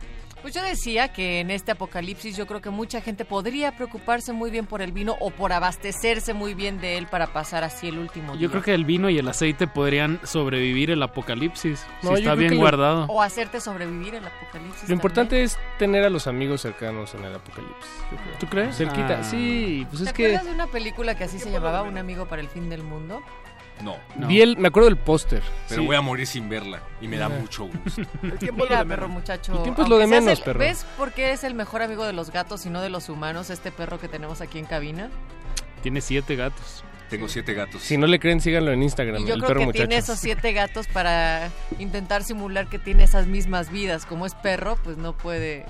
Pues yo decía que en este apocalipsis yo creo que mucha gente podría preocuparse muy bien por el vino o por abastecerse muy bien de él para pasar así el último día. Yo creo que el vino y el aceite podrían sobrevivir el apocalipsis. No, si está bien lo- guardado. O hacerte sobrevivir el apocalipsis. Lo importante es tener a los amigos cercanos en el apocalipsis. yo creo. ¿Tú crees? Cerquita, Ah. sí. Pues ¿Te es que acuerdas de una película que así se llamaba Un amigo para el fin del mundo? No. vi el, me acuerdo del póster. Pero sí. voy a morir sin verla y me da mucho gusto. Mira, perro muchacho. El tiempo es lo de menos, el- perro. ¿Ves por qué es el mejor amigo de los gatos y no de los humanos este perro que tenemos aquí en cabina? Tiene siete gatos. Tengo siete gatos. Si no le creen, síganlo en Instagram, Y yo el creo perro que muchacho. tiene esos siete gatos para intentar simular que tiene esas mismas vidas. Como es perro, pues no puede,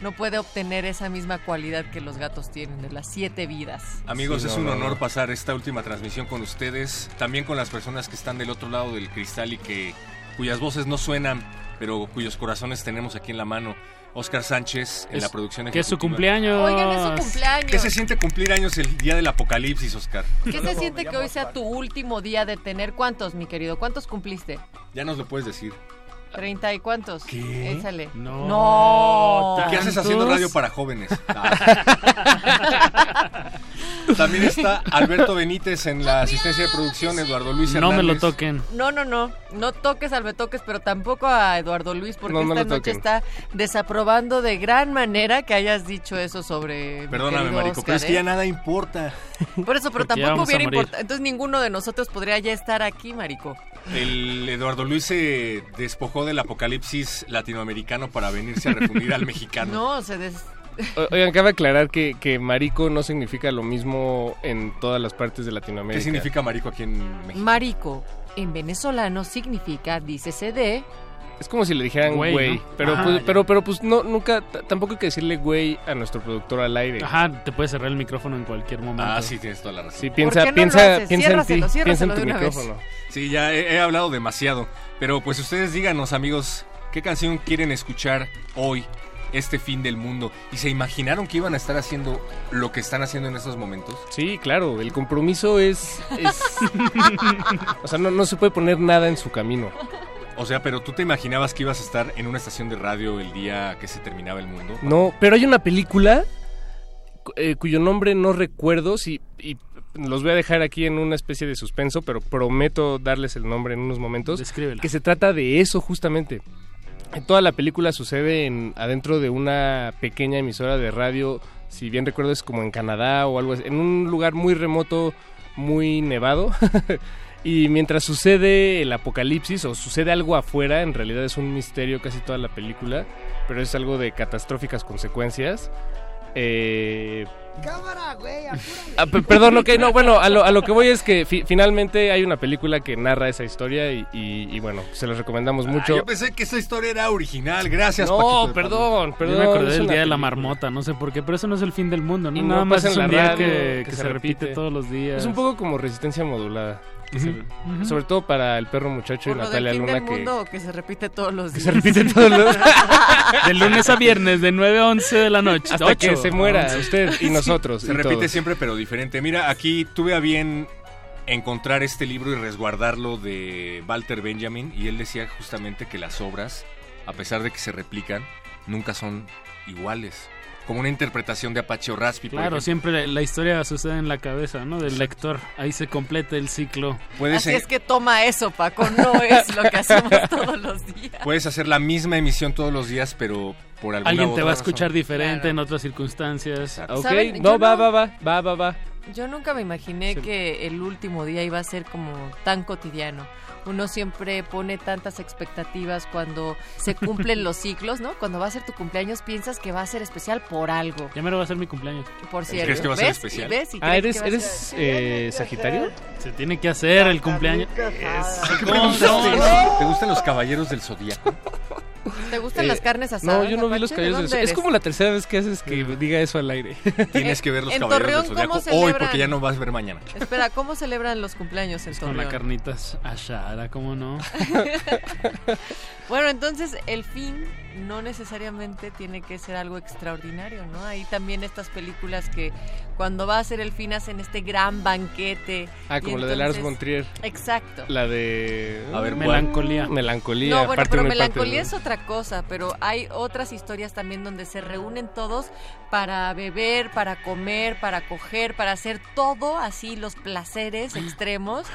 no puede obtener esa misma cualidad que los gatos tienen, de las siete vidas. Amigos, Sí, es no, un no, honor no. pasar esta última transmisión con ustedes, también con las personas que están del otro lado del cristal y que cuyas voces no suenan, pero cuyos corazones tenemos aquí en la mano. Oscar Sánchez en Es- la producción que es su ejecutiva. cumpleaños. Oigan, es su cumpleaños. ¿Qué se siente cumplir años el día del apocalipsis, Oscar? ¿Qué se siente que hoy sea tu último día de tener cuántos, mi querido? ¿Cuántos cumpliste? Ya nos lo puedes decir. ¿Treinta y cuántos? ¿Qué? Échale. No. No. ¿Y qué haces haciendo radio para jóvenes? También está Alberto Benítez en la asistencia de producción, Eduardo Luis No me lo Hernández. toquen. No, no, no. No toques al Betoques, pero tampoco a Eduardo Luis, porque No, no esta noche está desaprobando de gran manera que hayas dicho eso sobre. Perdóname, Marico, Oscar, pero es que ¿eh? ya nada importa. Por eso, pero Porque tampoco hubiera importado. Entonces ninguno de nosotros podría ya estar aquí, Marico. El Eduardo Luis se despojó del apocalipsis latinoamericano para venirse a refundir al mexicano. No, se des... Oigan, cabe aclarar que, que marico no significa lo mismo en todas las partes de Latinoamérica. ¿Qué significa marico aquí en México? Marico, en venezolano significa, dícese de... Es como si le dijeran Güey, güey, ¿no? pero, Ajá, pues, pero pero pues no nunca tampoco hay que decirle güey a nuestro productor al aire. Ajá, te puedes cerrar el micrófono en cualquier momento. Ah, sí, tienes toda la razón. Sí, piensa qué no lo piensa haces? piensa en ti, piensa en tu vez. micrófono. Sí, ya he, he hablado demasiado. Pero pues ustedes díganos, amigos, ¿qué canción quieren escuchar hoy, este fin del mundo? ¿Y se imaginaron que iban a estar haciendo lo que están haciendo en estos momentos? Sí, claro, el compromiso es, es o sea, no, no se puede poner nada en su camino. O sea, pero tú te imaginabas que ibas a estar en una estación de radio el día que se terminaba el mundo. No, pero hay una película cu- eh, cuyo nombre no recuerdo si, y los voy a dejar aquí en una especie de suspenso, pero prometo darles el nombre en unos momentos. Descríbela. Que se trata de eso justamente. Toda la película sucede en, adentro de una pequeña emisora de radio, si bien recuerdo es como en Canadá o algo así, en un lugar muy remoto, muy nevado. y mientras sucede el apocalipsis o sucede algo afuera, en realidad es un misterio casi toda la película, pero es algo de catastróficas consecuencias. Eh, Cámara, güey, ah, pe- perdón, ok, no, bueno, a lo, a lo que voy es que fi- finalmente hay una película que narra esa historia y, y- y bueno, se los recomendamos mucho. Ah, yo pensé que esa historia era original. Gracias, No, Paquito perdón, perdón. Yo me acordé del día de la marmota, no sé por qué, pero eso no es el fin del mundo, ¿no? Y Nada no más pasa es en un la día radio, que, que se, repite todos los días. Es un poco como resistencia modulada. Que se-. Sobre todo para el perro muchacho y del Natalia fin Luna del que, mundo o que se repite todos los que días. se repite todos los De lunes a viernes, de 9 a 11 de la noche. Hasta que se muera usted y nosotros. Se y repite todos. siempre, pero diferente. Mira, aquí tuve a bien encontrar este libro y resguardarlo de Walter Benjamin y él decía justamente que las obras, a pesar de que se replican, nunca son iguales. Como una interpretación de Apache o Raspi. Claro, siempre la, la historia sucede en la cabeza, ¿no? Del lector. Ahí se completa el ciclo. Puedes, Así es que toma eso, Paco, no es lo que hacemos todos los días. puedes hacer la misma emisión todos los días, pero por alguna Alguien te otra va a razón. escuchar diferente Claro. en otras circunstancias. Ok, ¿Saben? no, Yo va, no- va, va, va, va, va. Yo nunca me imaginé que el último día iba a ser como tan cotidiano. Uno siempre pone tantas expectativas cuando se cumplen los ciclos, ¿no? Cuando va a ser tu cumpleaños piensas que va a ser especial por algo. Ya me va a ser mi cumpleaños. Por cierto. ¿Crees que va a ser ¿Ves? especial? ¿Y ves? ¿Y Ah, ¿eres, eres eh, Sagitario? Se tiene que hacer el cumpleaños. ¿Te gustan los caballeros del zodiaco? ¿Te gustan Eh, las carnes asadas? No, yo no vi los ¿De caballeros del dónde Zodiaco. Es como la tercera vez que haces que diga eso al aire. Tienes que ver los caballeros Torreón, del zodiaco ¿cómo hoy porque ya no vas a ver mañana. Espera, ¿cómo celebran los cumpleaños en Con la Torreón? carnitas asada, ¿cómo no? Bueno, entonces el fin no necesariamente tiene que ser algo extraordinario, ¿no? Hay también estas películas que cuando va a ser el fin hacen este gran banquete. Ah, como la de Lars von Trier. Exacto. La de... A ver, ¿cuál? Melancolía. Melancolía. No, bueno, parte pero parte melancolía es otra cosa, pero hay otras historias también donde se reúnen todos para beber, para comer, para coger, para hacer todo así, los placeres extremos,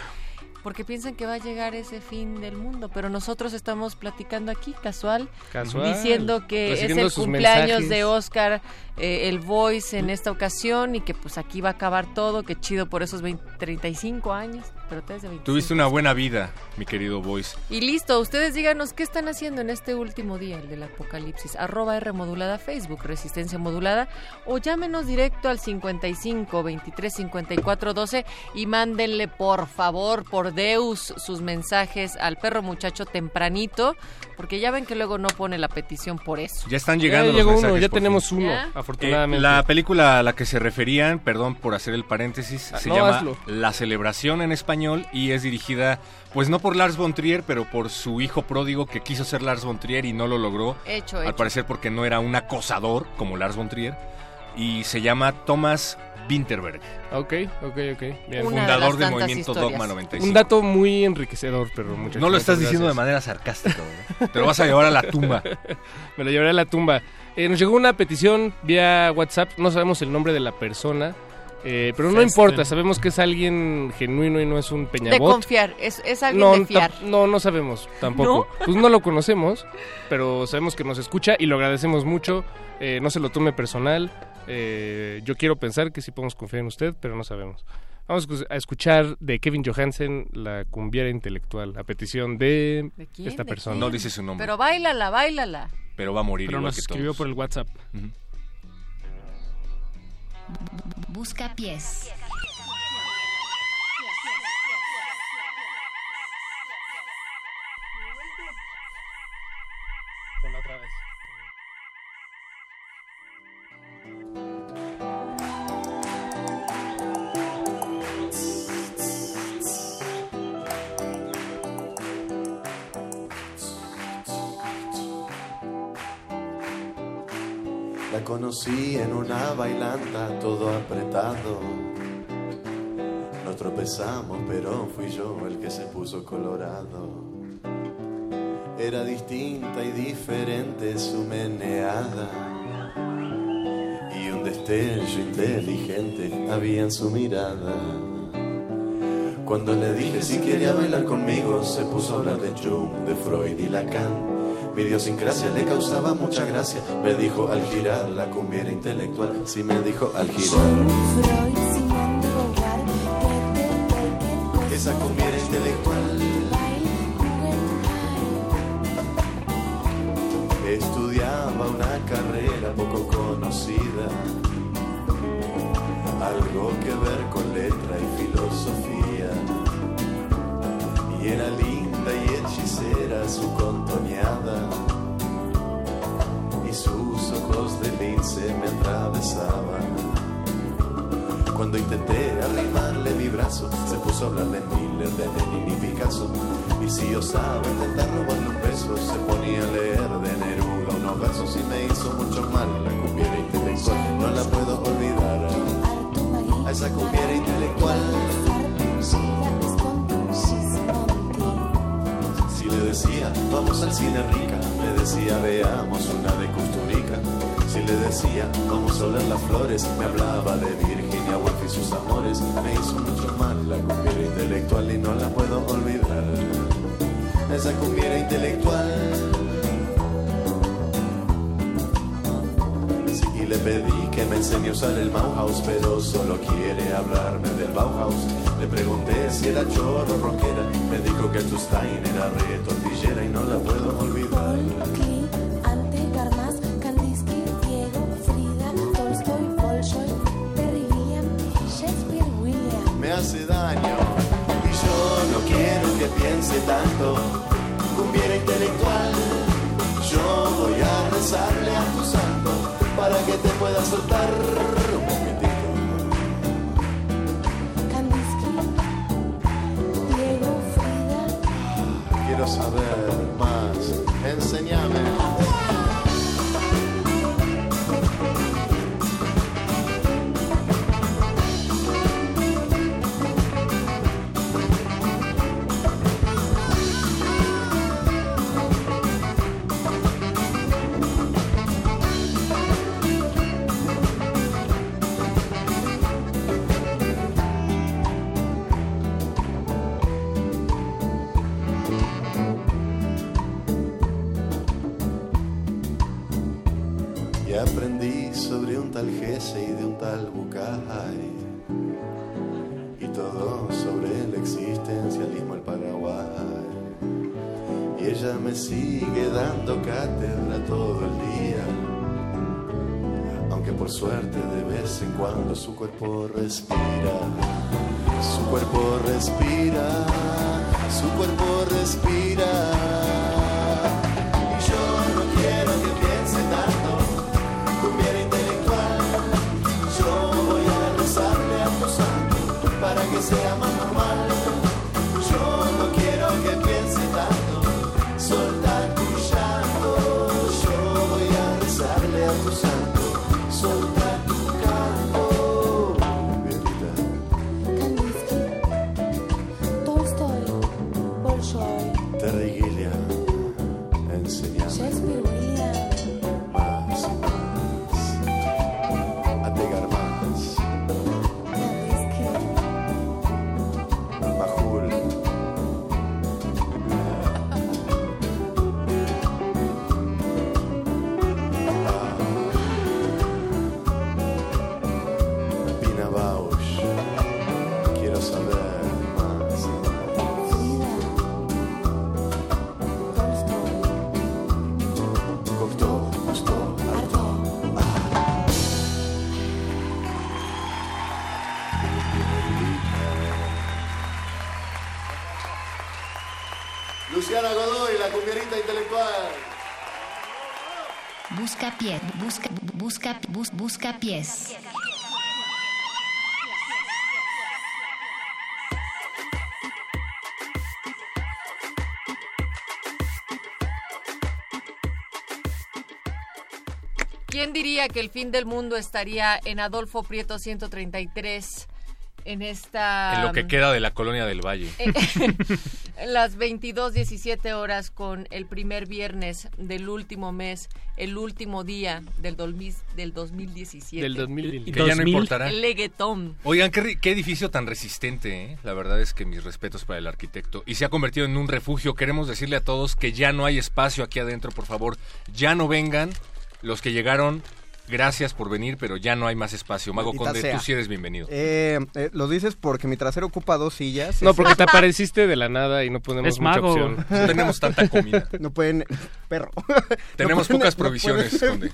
porque piensan que va a llegar ese fin del mundo, pero nosotros estamos platicando aquí, casual, Casual. diciendo que es el cumpleaños mensajes. de Oscar, eh, el Voice en esta ocasión y que pues aquí va a acabar todo, que chido por esos 20, 35 años, pero te de 25. Tuviste una buena vida, mi querido Boys. Y listo, ustedes díganos qué están haciendo en este último día, el del apocalipsis. Arroba R modulada Facebook, Resistencia Modulada, o llámenos directo al 55 23 54 12 y mándenle por favor, por Deus, sus mensajes al perro muchacho tempranito, porque ya ven que luego no pone la petición por eso. Ya están llegando Ya los llegó uno, mensajes, ya tenemos fin. uno, ¿Ya? afortunadamente. Eh, la película a la que se referían, perdón por hacer el paréntesis, Ah, se no, llama hazlo. La Celebración en español y es dirigida, pues no por Lars von Trier, pero por su hijo pródigo que quiso ser Lars von Trier y no lo logró. Hecho, Al hecho. parecer porque no era un acosador como Lars von Trier. Y se llama Thomas Winterberg, Ok, ok, ok. Bien. De fundador las del movimiento historias. Dogma 95. Un dato muy enriquecedor, pero muchachos. No lo estás muchas diciendo de manera sarcástica, ¿verdad? Te lo vas a llevar a la tumba. Me lo llevaré a la tumba. Eh, nos llegó una petición vía WhatsApp, no sabemos el nombre de la persona, eh, pero no Festen. importa, sabemos que es alguien genuino y no es un De peñabot. confiar, es, es alguien No, de fiar. no, no sabemos tampoco. Pues no lo conocemos, pero sabemos que nos escucha y lo agradecemos mucho. Eh, no se lo tome personal. Eh, yo quiero pensar que sí podemos confiar en usted, pero no sabemos. Vamos a escuchar de Kevin Johansen la cumbiera intelectual, a petición de, ¿De quién? esta ¿De persona. No dice su nombre, Pero bailala, bailala. pero va a morir Pero igual nos que escribió todos. por el WhatsApp. Busca pies. Conocí en una bailanta, todo apretado. Nos tropezamos, pero fui yo el que se puso colorado. Era distinta y diferente su meneada. Y un destello inteligente había en su mirada. Cuando le dije si quería bailar conmigo, se puso a hablar de Jung, de Freud y Lacan. Mi idiosincrasia le causaba mucha gracia. Me dijo al girar la cumbiera intelectual. Sí me dijo al girar. Esa cumbiera intelectual. Estudiaba una carrera poco conocida. algo que ver con letra y filosofía. Y era linda y hechicera su contoneada, y sus ojos de lince me atravesaban. Cuando intenté arrimarle mi brazo, se puso a hablarle Miller, de Lenin y Picasso. Y si osaba intentar robarle un beso, se ponía a leer de Neruda unos versos y me hizo mucho mal. La cumbiera intelectual, no la puedo olvidar. A esa cumbiera intelectual. Decía, vamos al cine rica, me decía, veamos una de Custurica. Si le decía, vamos a las flores, me hablaba de Virginia Woolf y sus amores. Me hizo mucho mal la cumbiera intelectual y no la puedo olvidar. Esa cumbiera intelectual. Sí, y le pedí que me enseñe a usar el Bauhaus, pero solo quiere hablarme del Bauhaus. Le pregunté si era chorro o rockera, me dijo que tu Stein era re tortillera y no la puedo olvidar. Ante Garmas, Kandinsky, Diego, Frida, Tolstoy, Bolshoi, Terry Gilliam, Shakespeare, William. me hace daño y yo no quiero que piense tanto cumbiera intelectual yo voy a rezarle a tu santo para que te pueda soltar más me sigue dando cátedra todo el día. Aunque por suerte de vez en cuando su cuerpo respira. Su cuerpo respira. Su cuerpo respira. Busca, bus- busca pies. ¿Quién diría que el fin del mundo estaría en Adolfo Prieto 133 en esta... En lo que queda de la colonia del Valle. en las 22, 17 horas con el primer viernes del último mes, el último día del, dolmis- del 2017. Del 2000. Y que ya no importará. El leguetón. Oigan, qué, ri- qué edificio tan resistente, ¿eh? La verdad es que mis respetos para el arquitecto. Y se ha convertido en un refugio. Queremos decirle a todos que ya no hay espacio aquí adentro, por favor. Ya no vengan. Los que llegaron Gracias por venir, pero ya no hay más espacio. Mago Maldita Conde, sea. tú sí eres bienvenido. Eh, eh, lo dices porque mi trasero ocupa dos sillas. No, porque te apareciste de la nada y no ponemos Es mucha mago. opción. No tenemos tanta comida. No pueden... Perro. Tenemos No pueden- pocas provisiones, Conde.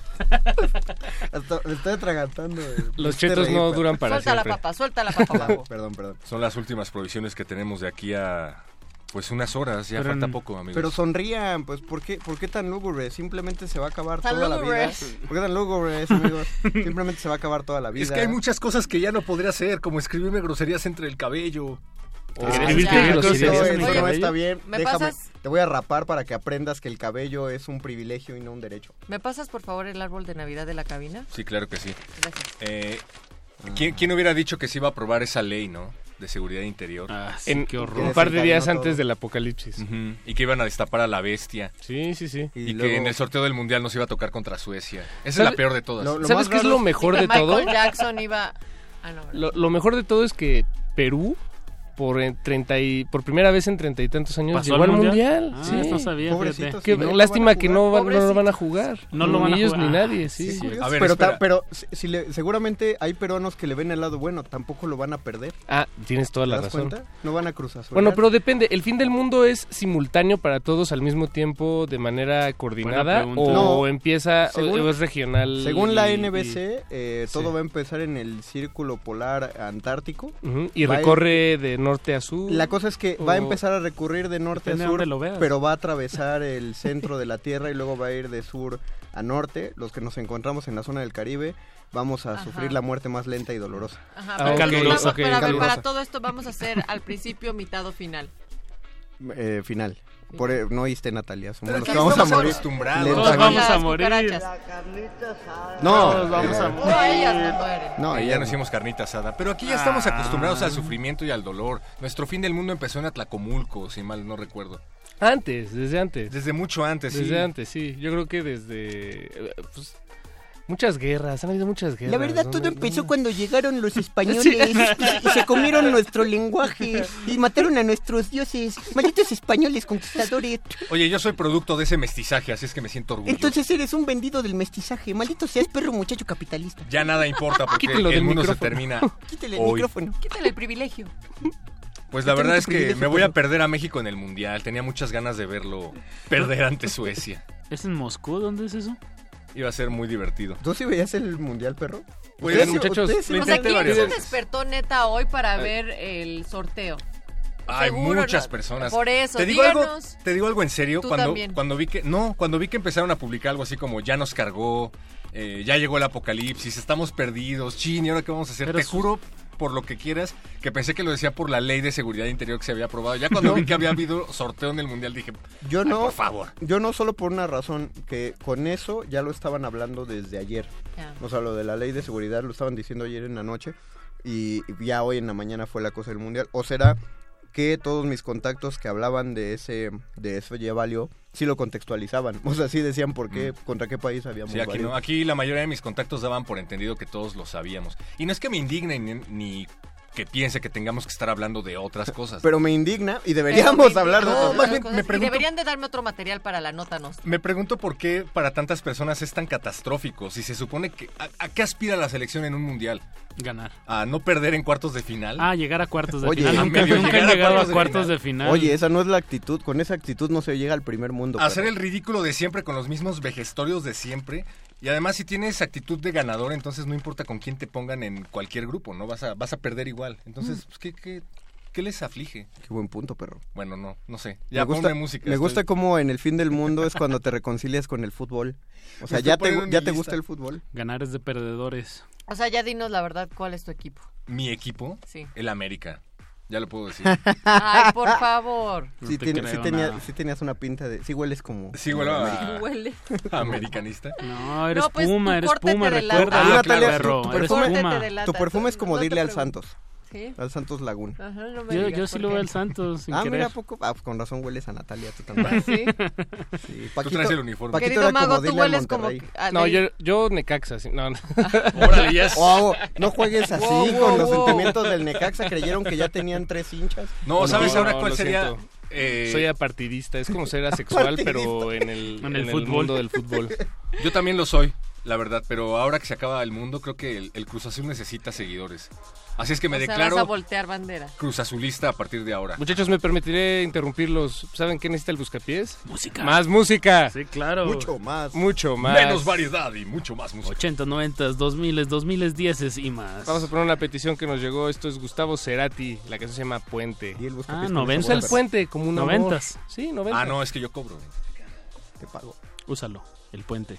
Hasta me estoy atragantando. de- Los chetos no duran para Suelta la papa, suelta la papa, Mago. Perdón, perdón. Son las últimas provisiones que tenemos de aquí a pues unas horas, ya Pero falta poco, amigos. Pero sonrían, pues ¿por qué, ¿por qué tan lúgubre? Simplemente se va a acabar Tan toda la vida. ¿Por qué tan lúgubres, amigos? Simplemente se va a acabar toda la vida. Es que hay muchas cosas que ya no podría hacer, como escribirme groserías entre el cabello. Escribirte groserías el está bien. ¿me Déjame, pasas? te voy a rapar para que aprendas que el cabello es un privilegio y no un derecho. ¿Me pasas, por favor, el árbol de Navidad de la cabina? Sí, claro que sí. Gracias. Eh, ¿quién, quién hubiera dicho que se iba a aprobar esa ley, no? De seguridad interior. En- un par de días antes del apocalipsis. Y que iban a destapar a la bestia. Sí, sí, sí. Y, luego- que en el sorteo del mundial nos iba a tocar contra Suecia. Esa es ¿Sabe- la peor de todas. lo- lo ¿Sabes qué es lo mejor de todo? Michael Jackson iba... Ah, no, Lo, lo mejor de todo es que Perú, por en 30 y, por primera vez en treinta y tantos años, ¿Pasó llegó al al mundial? mundial. Ah, sí. esto sabía. Qué no lástima van a que jugar, no, van- no lo van a jugar. No lo van a ni ellos jugar. ni nadie, sí. Sí. A ver, pero, ta- pero si, si le- seguramente hay peruanos que le ven el lado bueno, tampoco lo van a perder. Ah, tienes toda ¿Te la das razón. cuenta? No van a cruzar. Bueno, pero depende. ¿El fin del mundo es simultáneo para todos al mismo tiempo de manera coordinada o No. empieza o- Según- o es regional? Según la y- NBC, eh, sí. todo va a empezar en el círculo polar antártico. y, recorre de norte a sur. La cosa es que va a empezar a recurrir de norte Depende a sur, lo veas. pero va a atravesar el centro de la Tierra y luego va a ir de sur a norte. Los que nos encontramos en la zona del Caribe vamos a Ajá. sufrir la muerte más lenta y dolorosa. Ajá, Ah, pero, ok, vamos- ok, pero a ver, para todo esto vamos a hacer al principio, mitad o final. Eh, final. Por, eh, no oíste, Natalia. Somos Pero los que vamos a morir. acostumbrados. Todos vamos a Las morir. No, Todos vamos a eh, morir. No, ellas no ya no. nos hicimos carnita asada. Pero aquí ya estamos acostumbrados al sufrimiento y al dolor. Nuestro fin del mundo empezó en Atlacomulco, si mal no recuerdo. Antes, desde antes. Desde mucho antes, sí. Desde antes, sí. Yo creo que desde... eh, pues, muchas guerras, han habido muchas guerras. La verdad, ¿no? todo No- empezó no- cuando llegaron los españoles Sí. y, y se comieron nuestro lenguaje y mataron a nuestros dioses. Malditos españoles conquistadores. Oye, yo soy producto de ese mestizaje, así es que me siento orgulloso. Entonces eres un vendido del mestizaje. Maldito seas perro muchacho capitalista. Ya nada importa porque Quítelo el mundo se termina Quítale el hoy. micrófono. Quítale el privilegio. Pues la verdad es que me voy a perder a México en el Mundial. Tenía muchas ganas de verlo perder ante Suecia. ¿Es en Moscú? ¿Dónde es eso? Iba a ser muy divertido. ¿Tú sí veías el mundial, perro? Pues, Ustedes- muchachos, ustedes sí O sea, ¿quién varias se despertó neta hoy para ver el sorteo? Hay muchas no. personas. Por eso, ¿Te digo, algo, te digo algo en serio. Tú Cuando, también. cuando vi que. No, cuando vi que empezaron a publicar algo así como ya nos cargó, eh, ya llegó el apocalipsis, estamos perdidos, chin, ¿y ahora qué vamos a hacer? Pero te su- juro por lo que quieras, que pensé que lo decía por la ley de seguridad interior que se había aprobado. Ya cuando vi que había habido sorteo en el mundial dije, Yo "Ay, no, por favor. yo no solo por una razón, que con eso ya lo estaban hablando desde ayer. O sea, lo de la ley de seguridad lo estaban diciendo ayer en la noche y ya hoy en la mañana fue la cosa del mundial. ¿O será que todos mis contactos que hablaban de ese de eso ya valió, sí lo contextualizaban? O sea, sí decían por qué, contra qué país habíamos Mm. Sí, aquí, valido. no, aquí la mayoría de mis contactos daban por entendido que todos lo sabíamos. Y no es que me indigne ni, ni que piense que tengamos que estar hablando de otras cosas. Pero me indigna y deberíamos hablar de No, otras más otras bien, cosas. me Y deberían de darme otro material para la nota nostra. Me pregunto por qué para tantas personas es tan catastrófico. Si se supone que... ¿A, a qué aspira la selección en un mundial? Ganar. ¿A no perder en cuartos de final? Ah, llegar a cuartos de Oye, final. a Nunca, medio nunca llegar a cuartos de final. de final. Oye, esa no es la actitud, con esa actitud no se llega al primer mundo. Hacer el ridículo de siempre con los mismos vejestorios de siempre. Y además si tienes actitud de ganador, entonces no importa con quién te pongan en cualquier grupo, ¿no? Vas a, vas a perder igual. Entonces, pues, ¿qué, qué, qué les aflige? Qué buen punto, perro. Bueno, no, no sé. Ya me gusta, música. me estoy- gusta cómo en el fin del mundo es cuando te reconcilias con el fútbol. O sea, ya te, ya te gusta el fútbol. Ganar es de perdedores. O sea, ya dinos la verdad, ¿cuál es tu equipo? Mi equipo, Sí. el América. Ya lo puedo decir. Ay, por favor. No Sí, te tiene- creo sí tenía- nada. sí tenías una pinta de... Sí hueles como... Sí, como huele a-. Americanista. No, eres No, pues, Puma, eres Puma, recuerda. Ah, Natalia, perro, tu- perfume- Tu perfume es como no dirle al. Santos. ¿Sí? Al Santos Lagún. Ajá, no me Yo, digas yo sí lo qué. veo al Santos sin Ah, querer. mira, poco... Ah, pues con razón hueles a Natalia, tú también. Sí. Sí, Tú traes el uniforme. Paquito Querido Mago, como tú hueles como... Ah, No, yo, yo Necaxa, sí, no, no. Órale, Wow, no juegues así Wow, con wow, los wow. sentimientos del Necaxa. Creyeron que ya tenían tres hinchas. No, ¿sabes ahora no, cuál sería? Eh, Soy apartidista, es como ser asexual, pero en el, En el en mundo del fútbol. Yo también lo soy. La verdad, pero ahora que se acaba el mundo, creo que el, el Cruz Azul necesita seguidores. Así es que me o sea, declaro vas a voltear bandera. Cruz Azulista a partir de ahora. Muchachos, me permitiré interrumpirlos. ¿Saben qué necesita el buscapiés? Música. Más música. Sí, claro. Mucho más. Mucho más. Menos variedad y mucho más música. 80, 90, 2000, 2010 y más. Vamos a poner una petición que nos llegó. Esto es Gustavo Cerati. La canción se llama Puente. Y el Ah, buscapiés con 90. esa Usa el puente como un Noventas. amor. Sí, 90. Ah, no, es que yo cobro. Te pago. Úsalo, el puente.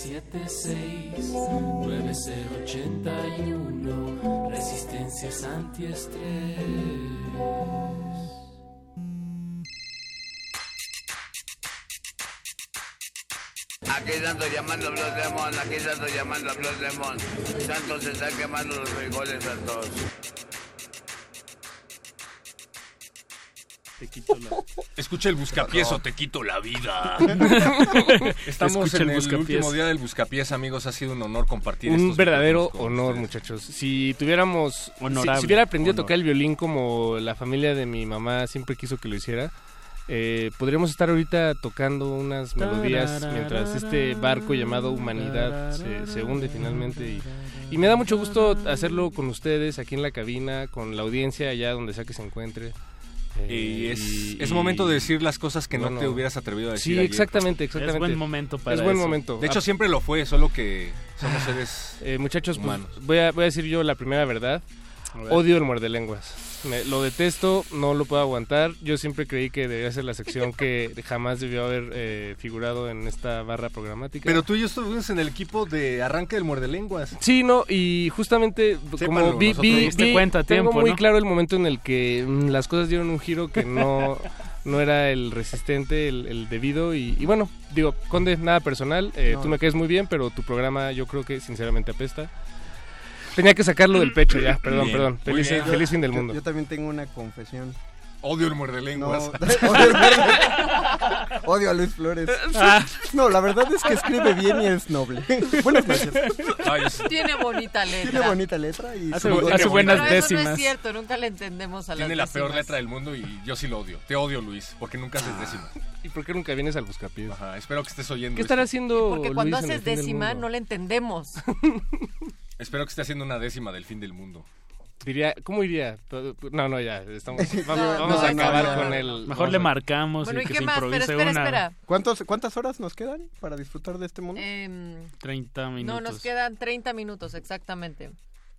776-9081 Resistencias antiestrés. Aquí ando llamando a Blood Demon, aquí ando llamando a Blood Demon. Santos se está quemando los frijoles Santos. Te quito la... Escucha el buscapiés o te quito la vida. Estamos Escucha en el el, último día del buscapiés, amigos. Ha sido un honor compartir Un estos verdadero honor, ustedes. muchachos. Si tuviéramos, si, hubiera aprendido Honor. a tocar el violín como la familia de mi mamá siempre quiso que lo hiciera, eh, podríamos estar ahorita tocando unas melodías mientras este barco llamado humanidad se, se hunde finalmente. Y, y me da mucho gusto hacerlo con ustedes aquí en la cabina, con la audiencia allá donde sea que se encuentre. Eh, Y es, y- es momento de decir las cosas que bueno, no te hubieras atrevido a decir. Sí, ayer. exactamente, exactamente. Es buen momento para Es buen eso. momento. De hecho, Ah, siempre lo fue, solo que somos seres Eh, muchachos, pues, humanos. voy, a, voy a decir yo la primera verdad. Odio el muerde lenguas. Me- lo detesto, no lo puedo aguantar. Yo siempre creí que debería ser la sección que jamás debió haber eh, figurado en esta barra programática. Pero tú y yo estuvimos en el equipo de arranque del muerde lenguas. Sí, no, y justamente Sépanlo, como vi, vi- vi- cuenta a tengo tiempo, muy ¿no? claro el momento en el que mm, las cosas dieron un giro que no, no era el resistente, el, el debido. Y, y bueno, digo, Conde, nada personal, eh, No. tú me caes muy bien, pero tu programa yo creo que sinceramente apesta. Tenía que sacarlo del pecho ya, perdón, Bien, perdón. Feliz, fin del mundo. Yo, también tengo una confesión. Odio el muerde lenguas. No, odio, odio a Luis Flores. No, la verdad es que escribe bien y es noble. Buenas noches. Tiene bonita letra. Tiene bonita letra y Hace- su- hace su- buenas Pero eso no décimas. es cierto, nunca le entendemos a las Tiene la peor décimas. letra del mundo y yo sí lo odio. Te odio, Luis, porque nunca haces Ah. décima. ¿Y por qué nunca vienes al buscapiés? Ajá, espero que estés oyendo. ¿Qué estará haciendo Porque cuando Luis en el haces décima no le entendemos. Espero que esté haciendo una décima del fin del mundo. Diría, ¿cómo iría? No, no, ya, estamos, vamos, No, vamos no, a acabar no, no. con el... Mejor le marcamos Bueno, y ¿y que qué se más? Pero improvise espera, una espera. ¿Cuántos, ¿Cuántas horas nos quedan para disfrutar de este mundo? Em, 30 minutos. no, nos quedan 30 minutos exactamente.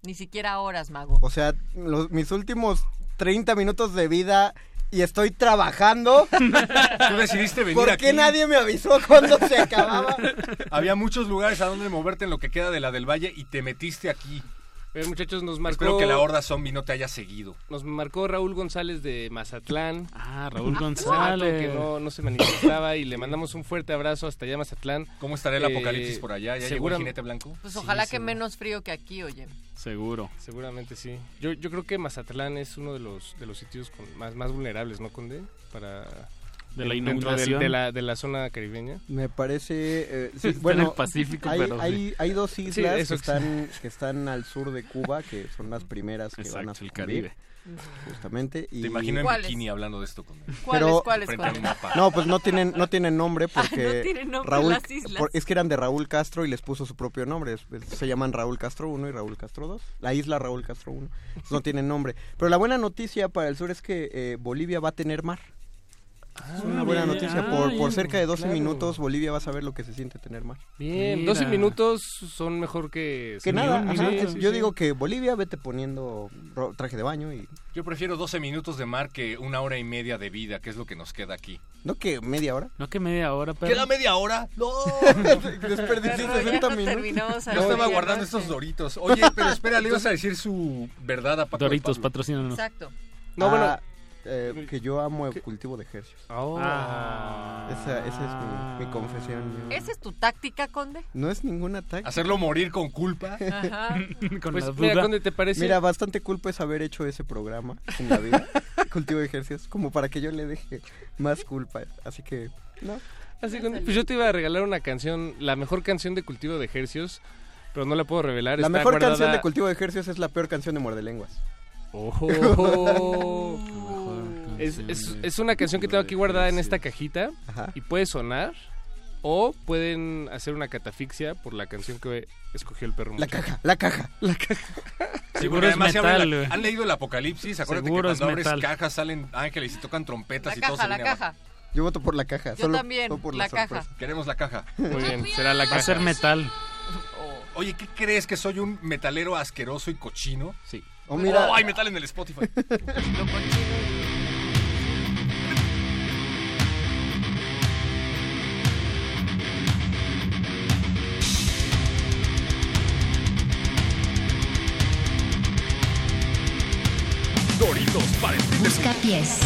Ni siquiera horas, mago. O sea, los, mis últimos 30 minutos de vida y estoy trabajando. Tú decidiste venir ¿Por aquí. qué nadie me avisó cuando se acababa? Había muchos lugares a donde moverte en lo que queda de la del Valle y te metiste aquí. Eh, muchachos, nos marcó... Espero que la horda zombie no te haya seguido. Nos marcó Raúl González de Mazatlán. Ah, Raúl González. que no, no se manifestaba y le mandamos un fuerte abrazo hasta allá Mazatlán. ¿Cómo estará el Eh, apocalipsis por allá? ¿Ya llegó el segura- jinete blanco? Pues Sí, ojalá que seguro. menos frío que aquí, oye. Seguro. Seguramente sí. Yo, yo creo que Mazatlán es uno de los de los sitios con más, más vulnerables, ¿no, Conde? Para... De la inundación. de, la, de la zona caribeña. Me parece... eh, sí, Está en bueno, el Pacífico, hay, pero hay, sí. hay dos Sí, islas eso que, están, que están al sur de Cuba, que son las primeras que van a Exacto, el Caribe. Justamente. Y... Te imagino en ¿Cuáles? bikini hablando de esto. ¿Cuáles, Pero- cuáles, Frente a un cuáles? mapa. No, pues no tienen, no tienen nombre porque no tienen nombre Raúl, las islas. por- es que eran de Raúl Castro y les puso su propio nombre. Se llaman Raúl Castro 1 y Raúl Castro 2. La isla Raúl Castro 1. Entonces, no tienen nombre. Pero la buena noticia para el sur es que eh, Bolivia va a tener mar. Es una buena bien. noticia. Ah, por, por cerca de 12 claro. minutos Bolivia va a saber lo que se siente tener mar. Bien, Mira. 12 minutos son mejor que... Que nada, ajá, es- yo digo que Bolivia vete poniendo traje de baño y Yo prefiero 12 minutos de mar que una hora y media de vida, que es lo que nos queda aquí. no que media hora. No que media hora, pero... ¿Queda media hora? ¡No! Desperdicié Pero ya 60 nos minutos. terminamos Yo estaba guardando estos doritos. Oye, pero espera, le ibas a decir su verdad a Paco Doritos, Pablo. patrocínanos. Exacto. No, bueno... Ah, eh, que yo amo el cultivo de ejercicios. Oh. Ah. Esa, esa es mi, mi confesión. yo- ¿Esa es tu táctica, Conde? No es ningún ataque. Hacerlo morir con culpa. Ajá. Con Pues la mira, duda. Conde, ¿te parece? Mira, bastante culpa es haber hecho ese programa en la vida. cultivo de ejercicios. Como para que yo le deje más culpa. Así que, no. Así que, pues yo te iba a regalar una canción, la mejor canción de cultivo de ejercios, pero no la puedo revelar. La está mejor guardada- canción de cultivo de ejercicios es la peor canción de Muerde Lenguas. Oh. es, es, es una canción que tengo aquí guardada en esta cajita Ajá. y puede sonar o pueden hacer una catafixia por la canción que escogió el perro. La muchacho. caja, la caja. Sí, Seguro porque es metal, la-. ¿Han leído el Apocalipsis? Acuérdate Seguro que es cuando abres metal. cajas salen ángeles y tocan trompetas La y todo caja, la viene abajo. caja. Yo voto por la caja. Yo solo, también, solo por la la, caja. sorpresa. Queremos la caja. Muy bien, será la Va a ser caja. metal. Oye, ¿qué crees? ¿Que soy un metalero asqueroso y cochino? Sí. Oh, mira. Oh, hay metal en el Spotify. Doritos para Busca pies.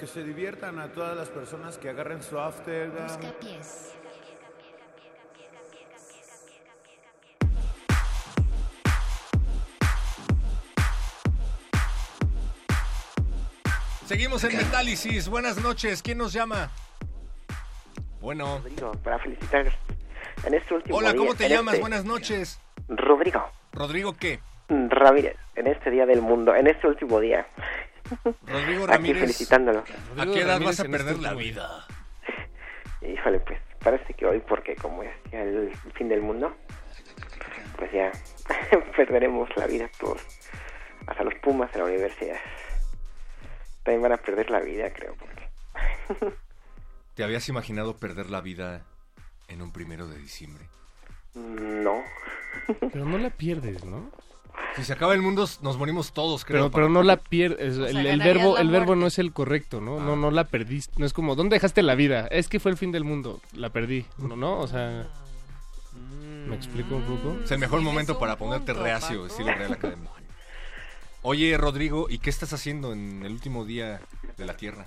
Que se diviertan a todas las personas que agarren su after. ah. Buscapiés. Seguimos en Metálisis. Buenas noches. ¿Quién nos llama? Bueno. Rodrigo, para felicitar en este último Hola, ¿cómo día- te llamas? este- Buenas noches. Rodrigo ¿Rodrigo qué? Ramírez, en este día del mundo, en este último día. Rodrigo Aquí Ramírez. felicitándolo. ¿A qué edad vas a perder la vida? Híjole, pues parece que hoy, porque como es ya el fin del mundo, pues ya perderemos la vida todos. Hasta los Pumas de la universidad. También van a perder la vida, creo. Porque... ¿Te habías imaginado perder la vida en un primero de diciembre? No. Pero no la pierdes, ¿no? Si se acaba el mundo, nos morimos todos, creo. Pero, pero no la pierdes. O sea, El, verbo, la el verbo no es el correcto, ¿no? No, no la perdiste. No es como, ¿dónde dejaste la vida? Es que fue el fin del mundo. La perdí. No, no, o sea. ¿Me explico un poco? Es el mejor momento para ponerte reacio, Real Academia. Oye, Rodrigo, ¿y qué estás haciendo en el último día de la Tierra?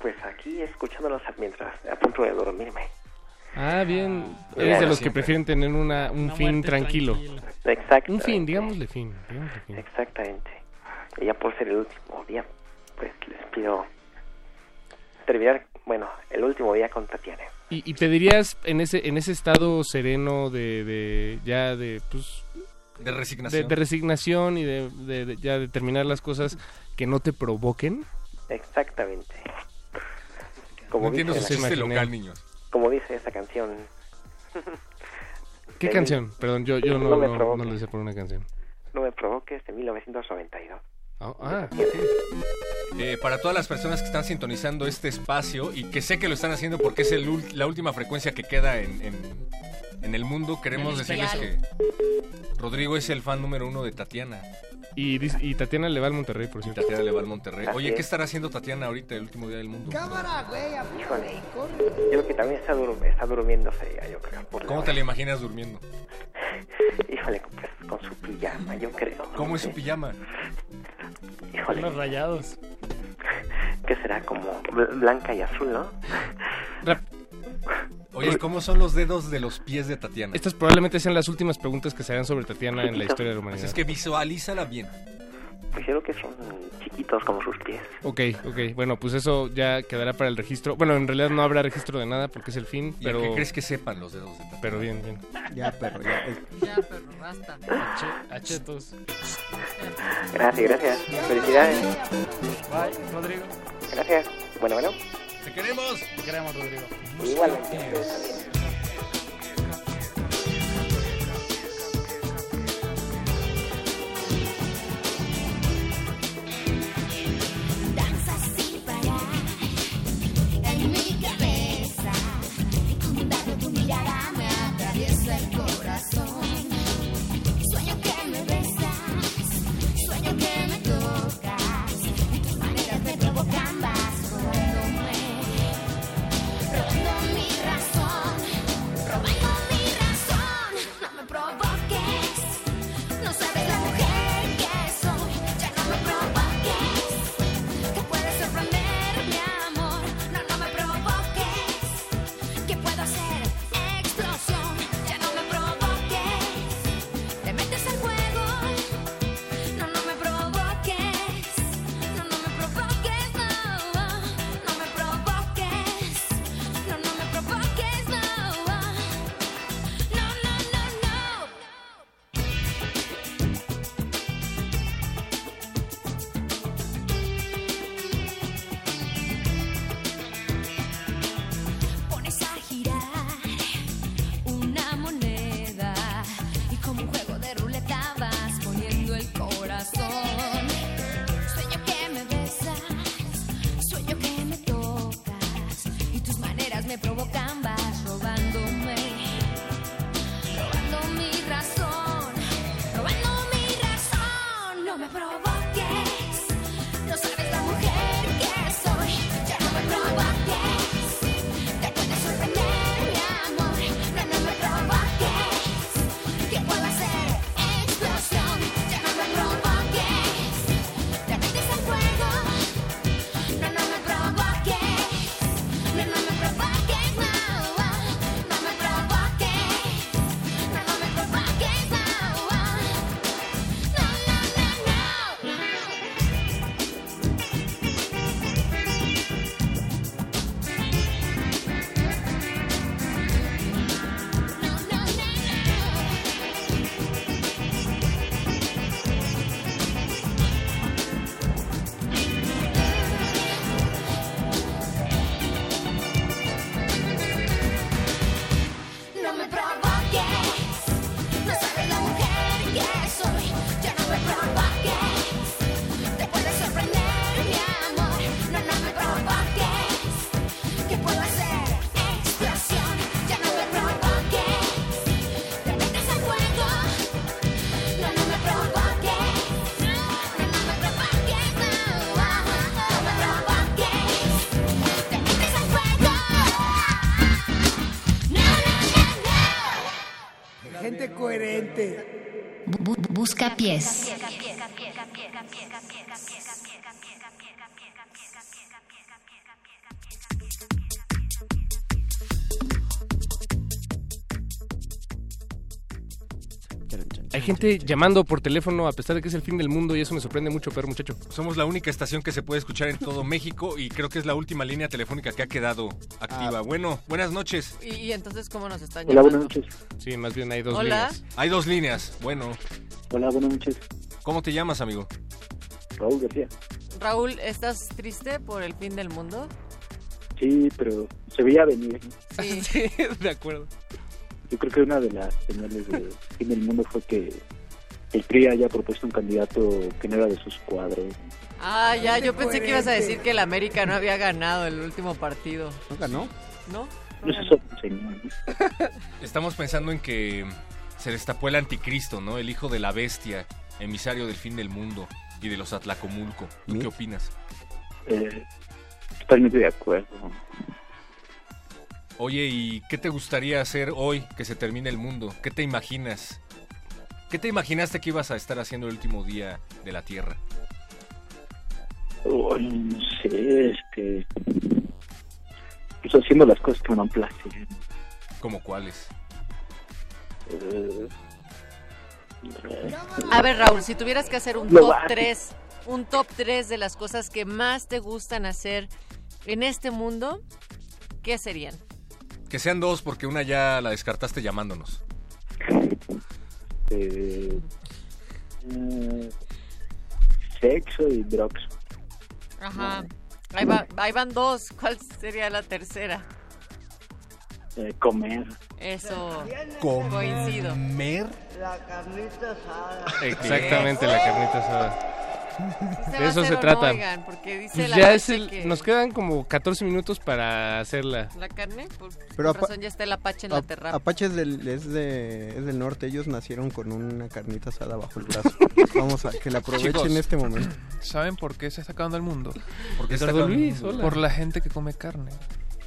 Pues aquí escuchándolos mientras a punto de dormirme. Ah, bien. Ya, Eres de los que prefieren tener una, un Una fin tranquilo. Exacto. Un fin, digámosle fin. digámosle fin. Exactamente. Y ya por ser el último día, pues les pido terminar, bueno, el último día con Tatiana. ¿Y, y pedirías en ese en ese estado sereno de, de ya de pues De resignación. de, de resignación y de, de- de ya de terminar las cosas que no te provoquen? Exactamente. No entiendo su chiste local, niños. Como dice esa canción. ¿Qué De canción? Perdón, yo, yo no, No me no, provoques. no lo decía por una canción. No me provoques de 1992. Ah, ah, Eh, para todas las personas que están sintonizando este espacio y que sé que lo están haciendo porque es el ul- la última frecuencia que queda en, en- en el mundo, queremos El decirles que. Rodrigo es el fan número uno de Tatiana. Y, dis- y Tatiana le va al Monterrey, por cierto. Tatiana le va al Monterrey. Así Oye, es. ¿qué estará haciendo Tatiana ahorita, el último día del mundo? Híjole. Yo creo que también está, dur- está durmiéndose ya, yo creo. por la ¿Cómo te la imaginas durmiendo? Híjole, pues con su pijama, yo creo. ¿Cómo es su pijama? Híjole. Los rayados. Que será como bl- blanca y azul, ¿no? Oye, ¿cómo son los dedos de los pies de Tatiana? Estas probablemente sean las últimas preguntas que se hagan sobre Tatiana en la historia de la humanidad. Así es que visualízala bien. Pues creo que son chiquitos como sus pies. Ok, ok. Bueno, pues eso ya quedará para el registro. Bueno, en realidad no habrá registro de nada porque es el fin, ¿Y a pero... qué crees que sepan los dedos de Tatiana? Pero bien, bien. Ya, perro, ya. Ya, perro, basta. Achetos. Gracias, gracias. Felicidades. Bye, Rodrigo. Gracias. Bueno, bueno. ¡Te queremos! Te queremos, Rodrigo. Igualmente. Pies. Gente llamando por teléfono a pesar de que es el fin del mundo y eso me sorprende mucho, pero muchacho. Somos la única estación que se puede escuchar en todo México y creo que es la última línea telefónica que ha quedado activa. Bueno, buenas noches. ¿Y, y entonces cómo nos están Hola, llamando? buenas noches. Sí, más bien hay dos Hola. líneas. Hay dos líneas. Bueno. Hola, buenas noches. ¿Cómo te llamas, amigo? Raúl García. Raúl, ¿estás triste por el fin del mundo? Sí, pero se veía venir. Sí. de acuerdo. Yo creo que una de las señales de fin del mundo fue que el PRI haya propuesto un candidato que no era de sus cuadros. Ah, ya, yo pensé que ibas a decir que el América no había ganado el último partido. ¿No ganó? ¿No? No es otro señor. ¿no? Estamos pensando en que se destapó el anticristo, ¿no? El hijo de la bestia, emisario del fin del mundo y de los Atlacomulco. ¿Tú qué opinas? Eh, totalmente de acuerdo. Oye, ¿y qué te gustaría hacer hoy que se termine el mundo? ¿Qué te imaginas? ¿Qué te imaginaste que ibas a estar haciendo el último día de la Tierra? Oh, no sé, este... Pues haciendo las cosas que me dan placer. ¿Como cuáles? Eh, A ver, Raúl, si tuvieras que hacer un Lo top básico. 3, un top 3 de las cosas que más te gustan hacer en este mundo, ¿qué serían? Que sean dos porque una ya la descartaste llamándonos. eh, eh, sexo y drugs. Ajá. Ahí, va- ahí van dos. ¿Cuál sería la tercera? Eh, comer. Eso. Comer. Coincido. La carnita asada. Exactamente, la carnita asada. De eso se o no, trata. oigan, porque dice Pues la ya es el- que- nos quedan como 14 minutos para hacerla. La carne, por, Pero por razón ya está el Apache en la Ap- terra. Apache es del, es, de, es del norte, ellos nacieron con una carnita asada bajo el brazo. Vamos a que la aprovechen Chicos, en este momento. ¿Saben por qué se está acabando el mundo? ¿Por qué se está acabando Luis. Por la gente que come carne.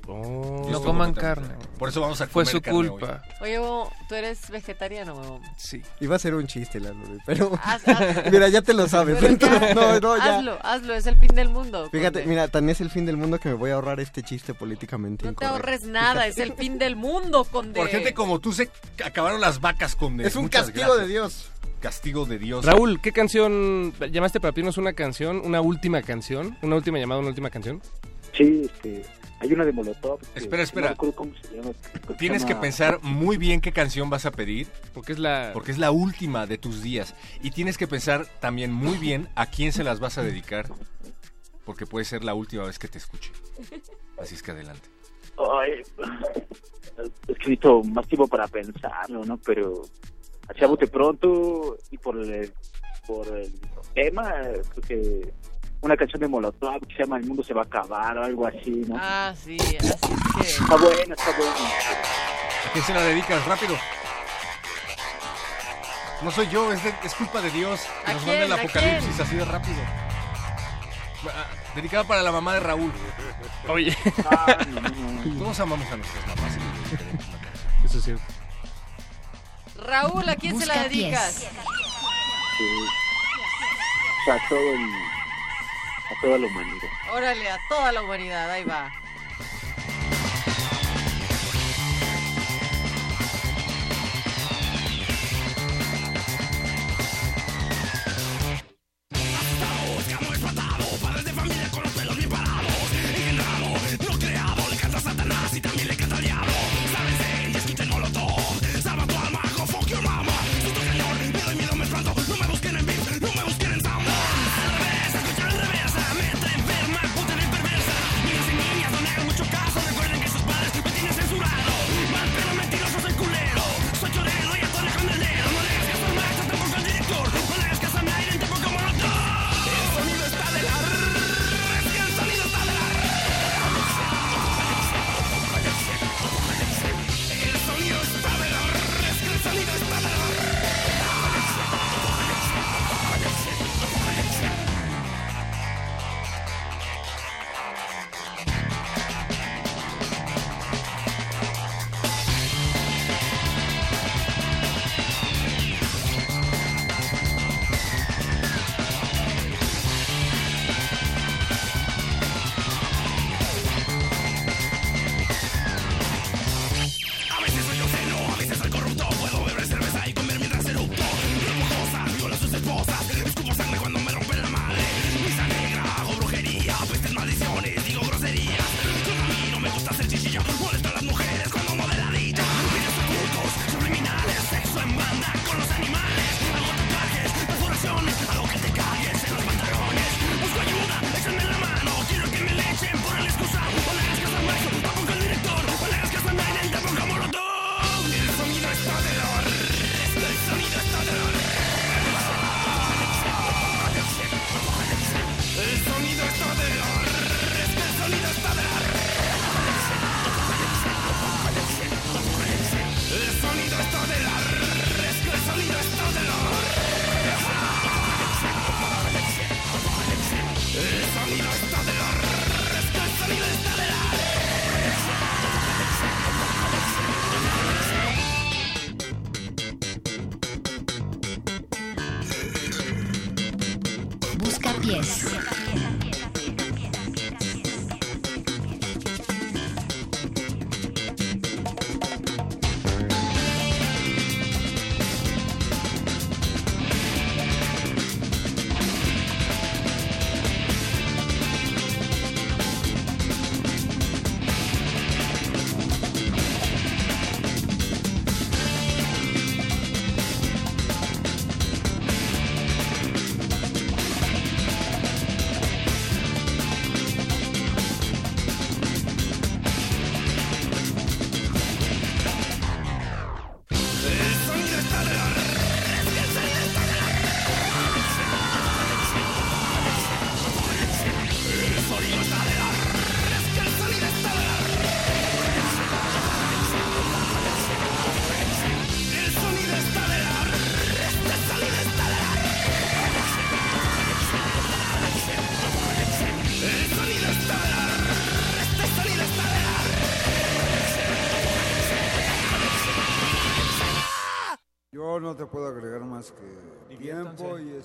Oh. No coman carne. Por eso vamos a Fue comer su carne hoy. culpa. Oye, tú eres vegetariano? Sí. Iba a ser un chiste, Lalo, pero Haz- haz- mira, ya te lo sabes. Pero ya, entonces, no, no, ya. Hazlo, hazlo, es el fin del mundo. Fíjate, Conde. mira, tan es el fin del mundo que me voy a ahorrar este chiste políticamente No te ahorres nada, es el fin del mundo, Conde. Por gente como tú se acabaron las vacas con Es un castigo de Dios. Castigo de Dios. Raúl, ¿qué canción llamaste para pedirnos una canción, una última canción, una última llamada, una última canción? Sí, este, hay una de Molotov. que Espera, espera. No recuerdo cómo se llama. que se Tienes que llama- pensar muy bien qué canción vas a pedir. Porque es la... Porque es la última de tus días. Y tienes que pensar también muy bien a quién se las vas a dedicar. Porque puede ser la última vez que te escuche. Así es que adelante. Ay, es que necesito más tiempo para pensarlo, ¿no? Pero así a bote pronto y por el, por el tema, creo que una canción de Molotov que se llama El mundo se va a acabar o algo así, ¿no? Ah, sí, así es que... Está buena, está buena. ¿A quién se la dedicas? Rápido. No soy yo, es, de- es culpa de Dios. Que ¿A nos manda el ¿A apocalipsis quién? así de rápido. Ah, Dedicada para la mamá de Raúl. Oye. Ah, no, no, no. Todos amamos a nuestras mamás. Eso es cierto. Raúl, ¿a quién se la dedicas? Sí. O sea, a todo el, toda la humanidad. Órale, a toda la humanidad, ahí va.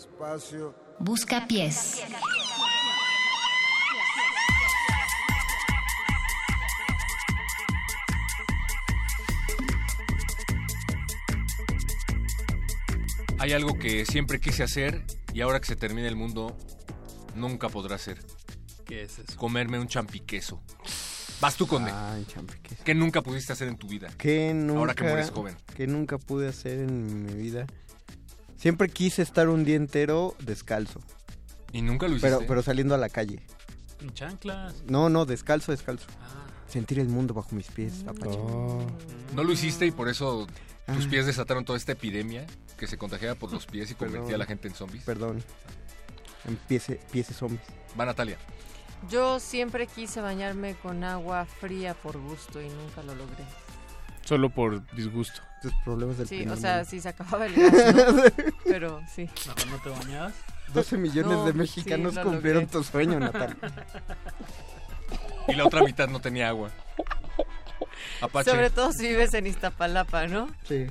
Espacio. Busca pies. Hay algo que siempre quise hacer y ahora que se termina el mundo, nunca podrá hacer. ¿Qué es eso? Comerme un champiqueso. Vas tú, Conde. Ay, champiqueso. ¿Qué nunca pudiste hacer en tu vida? que nunca, Ahora que mueres joven. que nunca pude hacer en mi vida. Siempre quise estar un día entero descalzo. ¿Y nunca lo hiciste? Pero, pero saliendo a la calle. En chanclas. No, no, descalzo, descalzo. Ah. Sentir el mundo bajo mis pies, Apache. No lo hiciste y por eso tus Ah. pies desataron toda esta epidemia que se contagiaba por los pies y convertía Perdón. a la gente en zombies. Perdón. En pies, pies zombies. Va Natalia. Yo siempre quise bañarme con agua fría por gusto y nunca lo logré. Solo por disgusto. Tus problemas del Sí, o sea, sí se acababa el gas, ¿no? Pero sí. ¿Mejor no te bañabas? 12 millones No, de sí, mexicanos lo cumplieron logré. tu sueño, Natalia. Y la otra mitad no tenía agua. Apache. Sobre todo si vives en Iztapalapa, ¿no? Sí.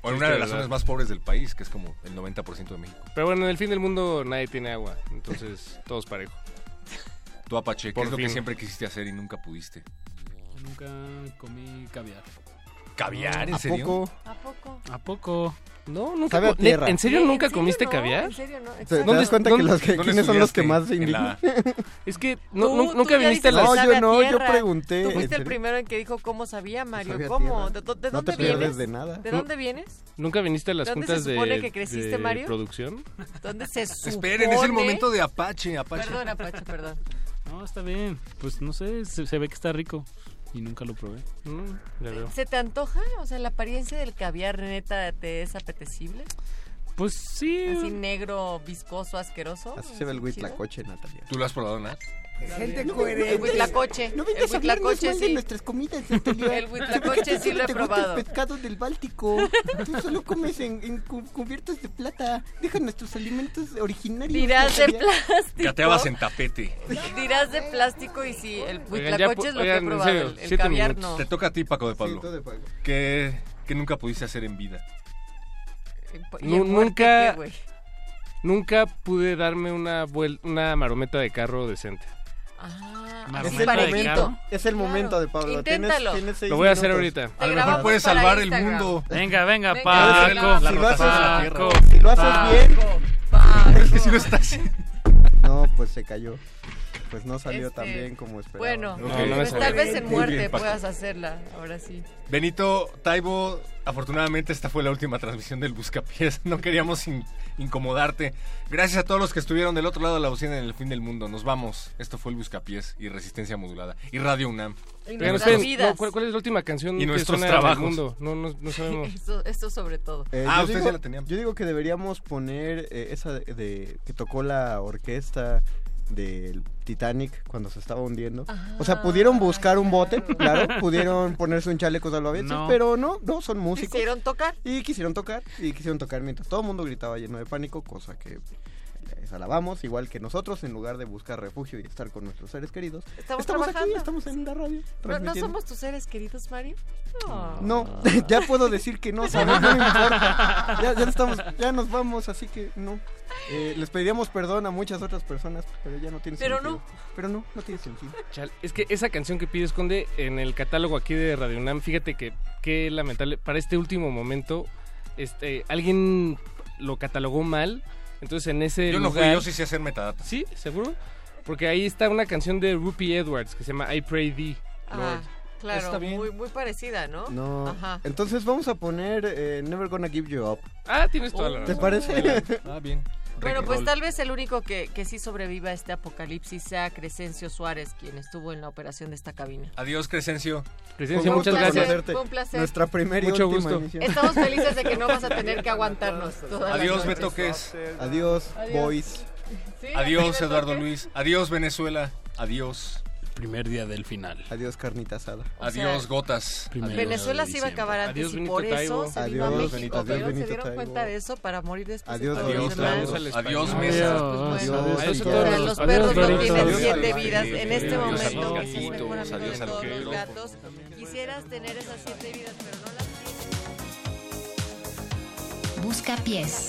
O en una de las zonas más pobres del país, que es como el 90% de México. Pero bueno, en el fin del mundo nadie tiene agua, entonces todos parejo. Tú, Apache, ¿qué Por es lo que fin. siempre quisiste hacer y nunca pudiste? Yo nunca comí caviar. ¿Caviar? ¿En ¿A serio? poco? ¿A poco? ¿A poco? No, nunca. Sabe a tierra. ¿En serio ¿En nunca serio comiste no? caviar? ¿En serio no? ¿Te, te Exacto. das cuenta que ¿Dónde- los que ¿Dónde quiénes son los que más se En indignan? la- Es que no, Tú- nu- tú nunca viniste a las... No, yo no, yo pregunté, Tú ¿en fuiste el primero en que dijo cómo sabía Mario. Sabía ¿Cómo? ¿De, de No dónde te pierdes vienes? de nada. ¿De dónde vienes? ¿Nunca viniste a las ¿De dónde juntas se de, supone que creciste, de Mario? producción? ¿Dónde se supone? Esperen, es el momento de Apache, Apache. Perdón, Apache, perdón. No, está bien. Pues no sé, se, se ve que está rico. Y nunca lo probé. Mm, ya veo. ¿Se te antoja? O sea, ¿la apariencia del caviar neta te es apetecible? Pues sí. Así negro, viscoso, asqueroso. Así se ve el huitlacoche, Natalia. ¿Tú lo has probado, Nat? Gente El coherente. huitlacoche. No el vengas a hablarnos huitlacoche de sí. nuestras comidas. El huitlacoche sí lo he te gusta probado. el pescado del Báltico. Tú solo comes en, en cu- cubiertos de plata. Deja nuestros alimentos originarios. Dirás de plástico. Cateabas en tapete. Dirás de plástico y sí, el Oigan, ya huitlacoche es lo oigan, que he probado. serio, el, el siete caviar minutos. no. Te toca a ti, Paco de Sí, Pablo. de pago. ¿Qué, qué nunca pudiste hacer en vida? ¿Y Nu- en muerte nunca- qué? Nunca pude darme una vuel- una marometa de carro decente. Ah, Es el momento, es el momento de Pablo. Inténtalo. tienes Lo voy a hacer minutos. ahorita. A lo mejor puedes salvar el mundo. Venga, venga, Venga, Paco. Si lo haces, Paco. si lo haces bien, Paco, Es que si lo estás haciendo. no, pues se cayó. pues no salió Este, tan bien como esperaba. Bueno, No, no me pues tal vez en muerte bien, puedas hacerla, ahora sí. Benito, Taibo, afortunadamente esta fue la última transmisión del Buscapiés. No queríamos incomodarte. Gracias a todos los que estuvieron del otro lado de la bocina en el fin del mundo. Nos vamos. Esto fue el Buscapiés y Resistencia Modulada. Y Radio UNAM. Y Pero nuestras esperen, vidas. no, ¿cuál, cuál es la última canción Y que nuestros suena en el trabajos. mundo? No, no, no sabemos. Esto, esto sobre todo. Eh, Ah, yo ustedes digo- ya la tenían. Yo digo que deberíamos poner eh, esa de, de- que tocó la orquesta del Titanic cuando se estaba hundiendo. O sea, pudieron buscar un bote, claro, pudieron ponerse un chaleco salvavidas, No. pero no, no, son músicos. ¿Quisieron tocar? Y quisieron tocar, y quisieron tocar mientras todo el mundo gritaba lleno de pánico, cosa que les alabamos, igual que nosotros, en lugar de buscar refugio y estar con nuestros seres queridos. Estamos, aquí, trabajando. estamos en la radio. ¿No, ¿No somos tus seres queridos, Mario? No. No, ya puedo decir que no, ¿sabes? No me importa. Ya, ya estamos, ya nos vamos, así que no. Eh, les pediríamos perdón a muchas otras personas, pero ya no tiene Pero sentido. no. Pero no, no tiene sentido. Chal, es que esa canción que pide Esconde en el catálogo aquí de Radio UNAM, fíjate que qué lamentable. Para este último momento, este, alguien lo catalogó mal. Entonces en ese Yo no fui, lugar- yo sí sé hacer metadata. ¿Sí? ¿Seguro? Porque ahí está una canción de Rupi Edwards que se llama I Pray Thee, Ah, Lord. claro, Está bien. Muy, muy parecida, ¿no? No. Ajá. Entonces vamos a poner eh, Never Gonna Give You Up. Ah, tienes toda la ¿Te razón. parece? Ah, bien. Bueno, pues tal vez el único que, que sí sobreviva a este apocalipsis sea Crescencio Suárez, quien estuvo en la operación de esta cabina. Adiós, Crescencio. Crescencio, muchas gracias. conocerte. Fue un placer. Nuestra primera y Mucho última gusto. emisión. Estamos felices de que no vas a tener que aguantarnos Adiós, noches. Betoques. Adiós, Adiós. boys. Sí, Adiós, Eduardo. Luis. Adiós, Venezuela. Adiós. Primer día del final. Adiós, carnita asada. Adiós, gotas. Primero Venezuela se iba a acabar antes Adiós, y Benito por eso se vino a Adiós, México. Benito, adiós, ¿vieron? ¿Se Benito dieron Taibo. cuenta de eso? Para morir después Adiós, Adiós. Adiós, Adiós, mesa. Adiós, Adiós a Benito. todos. los Adiós, perros no Benito. tienen Adiós, siete Benito. vidas. En este Adiós, momento, adiós, Adiós a los todos los perros. gatos, quisieras tener esas siete vidas, pero no las tienes. Busca pies.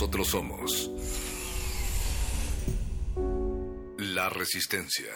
Nosotros somos la resistencia.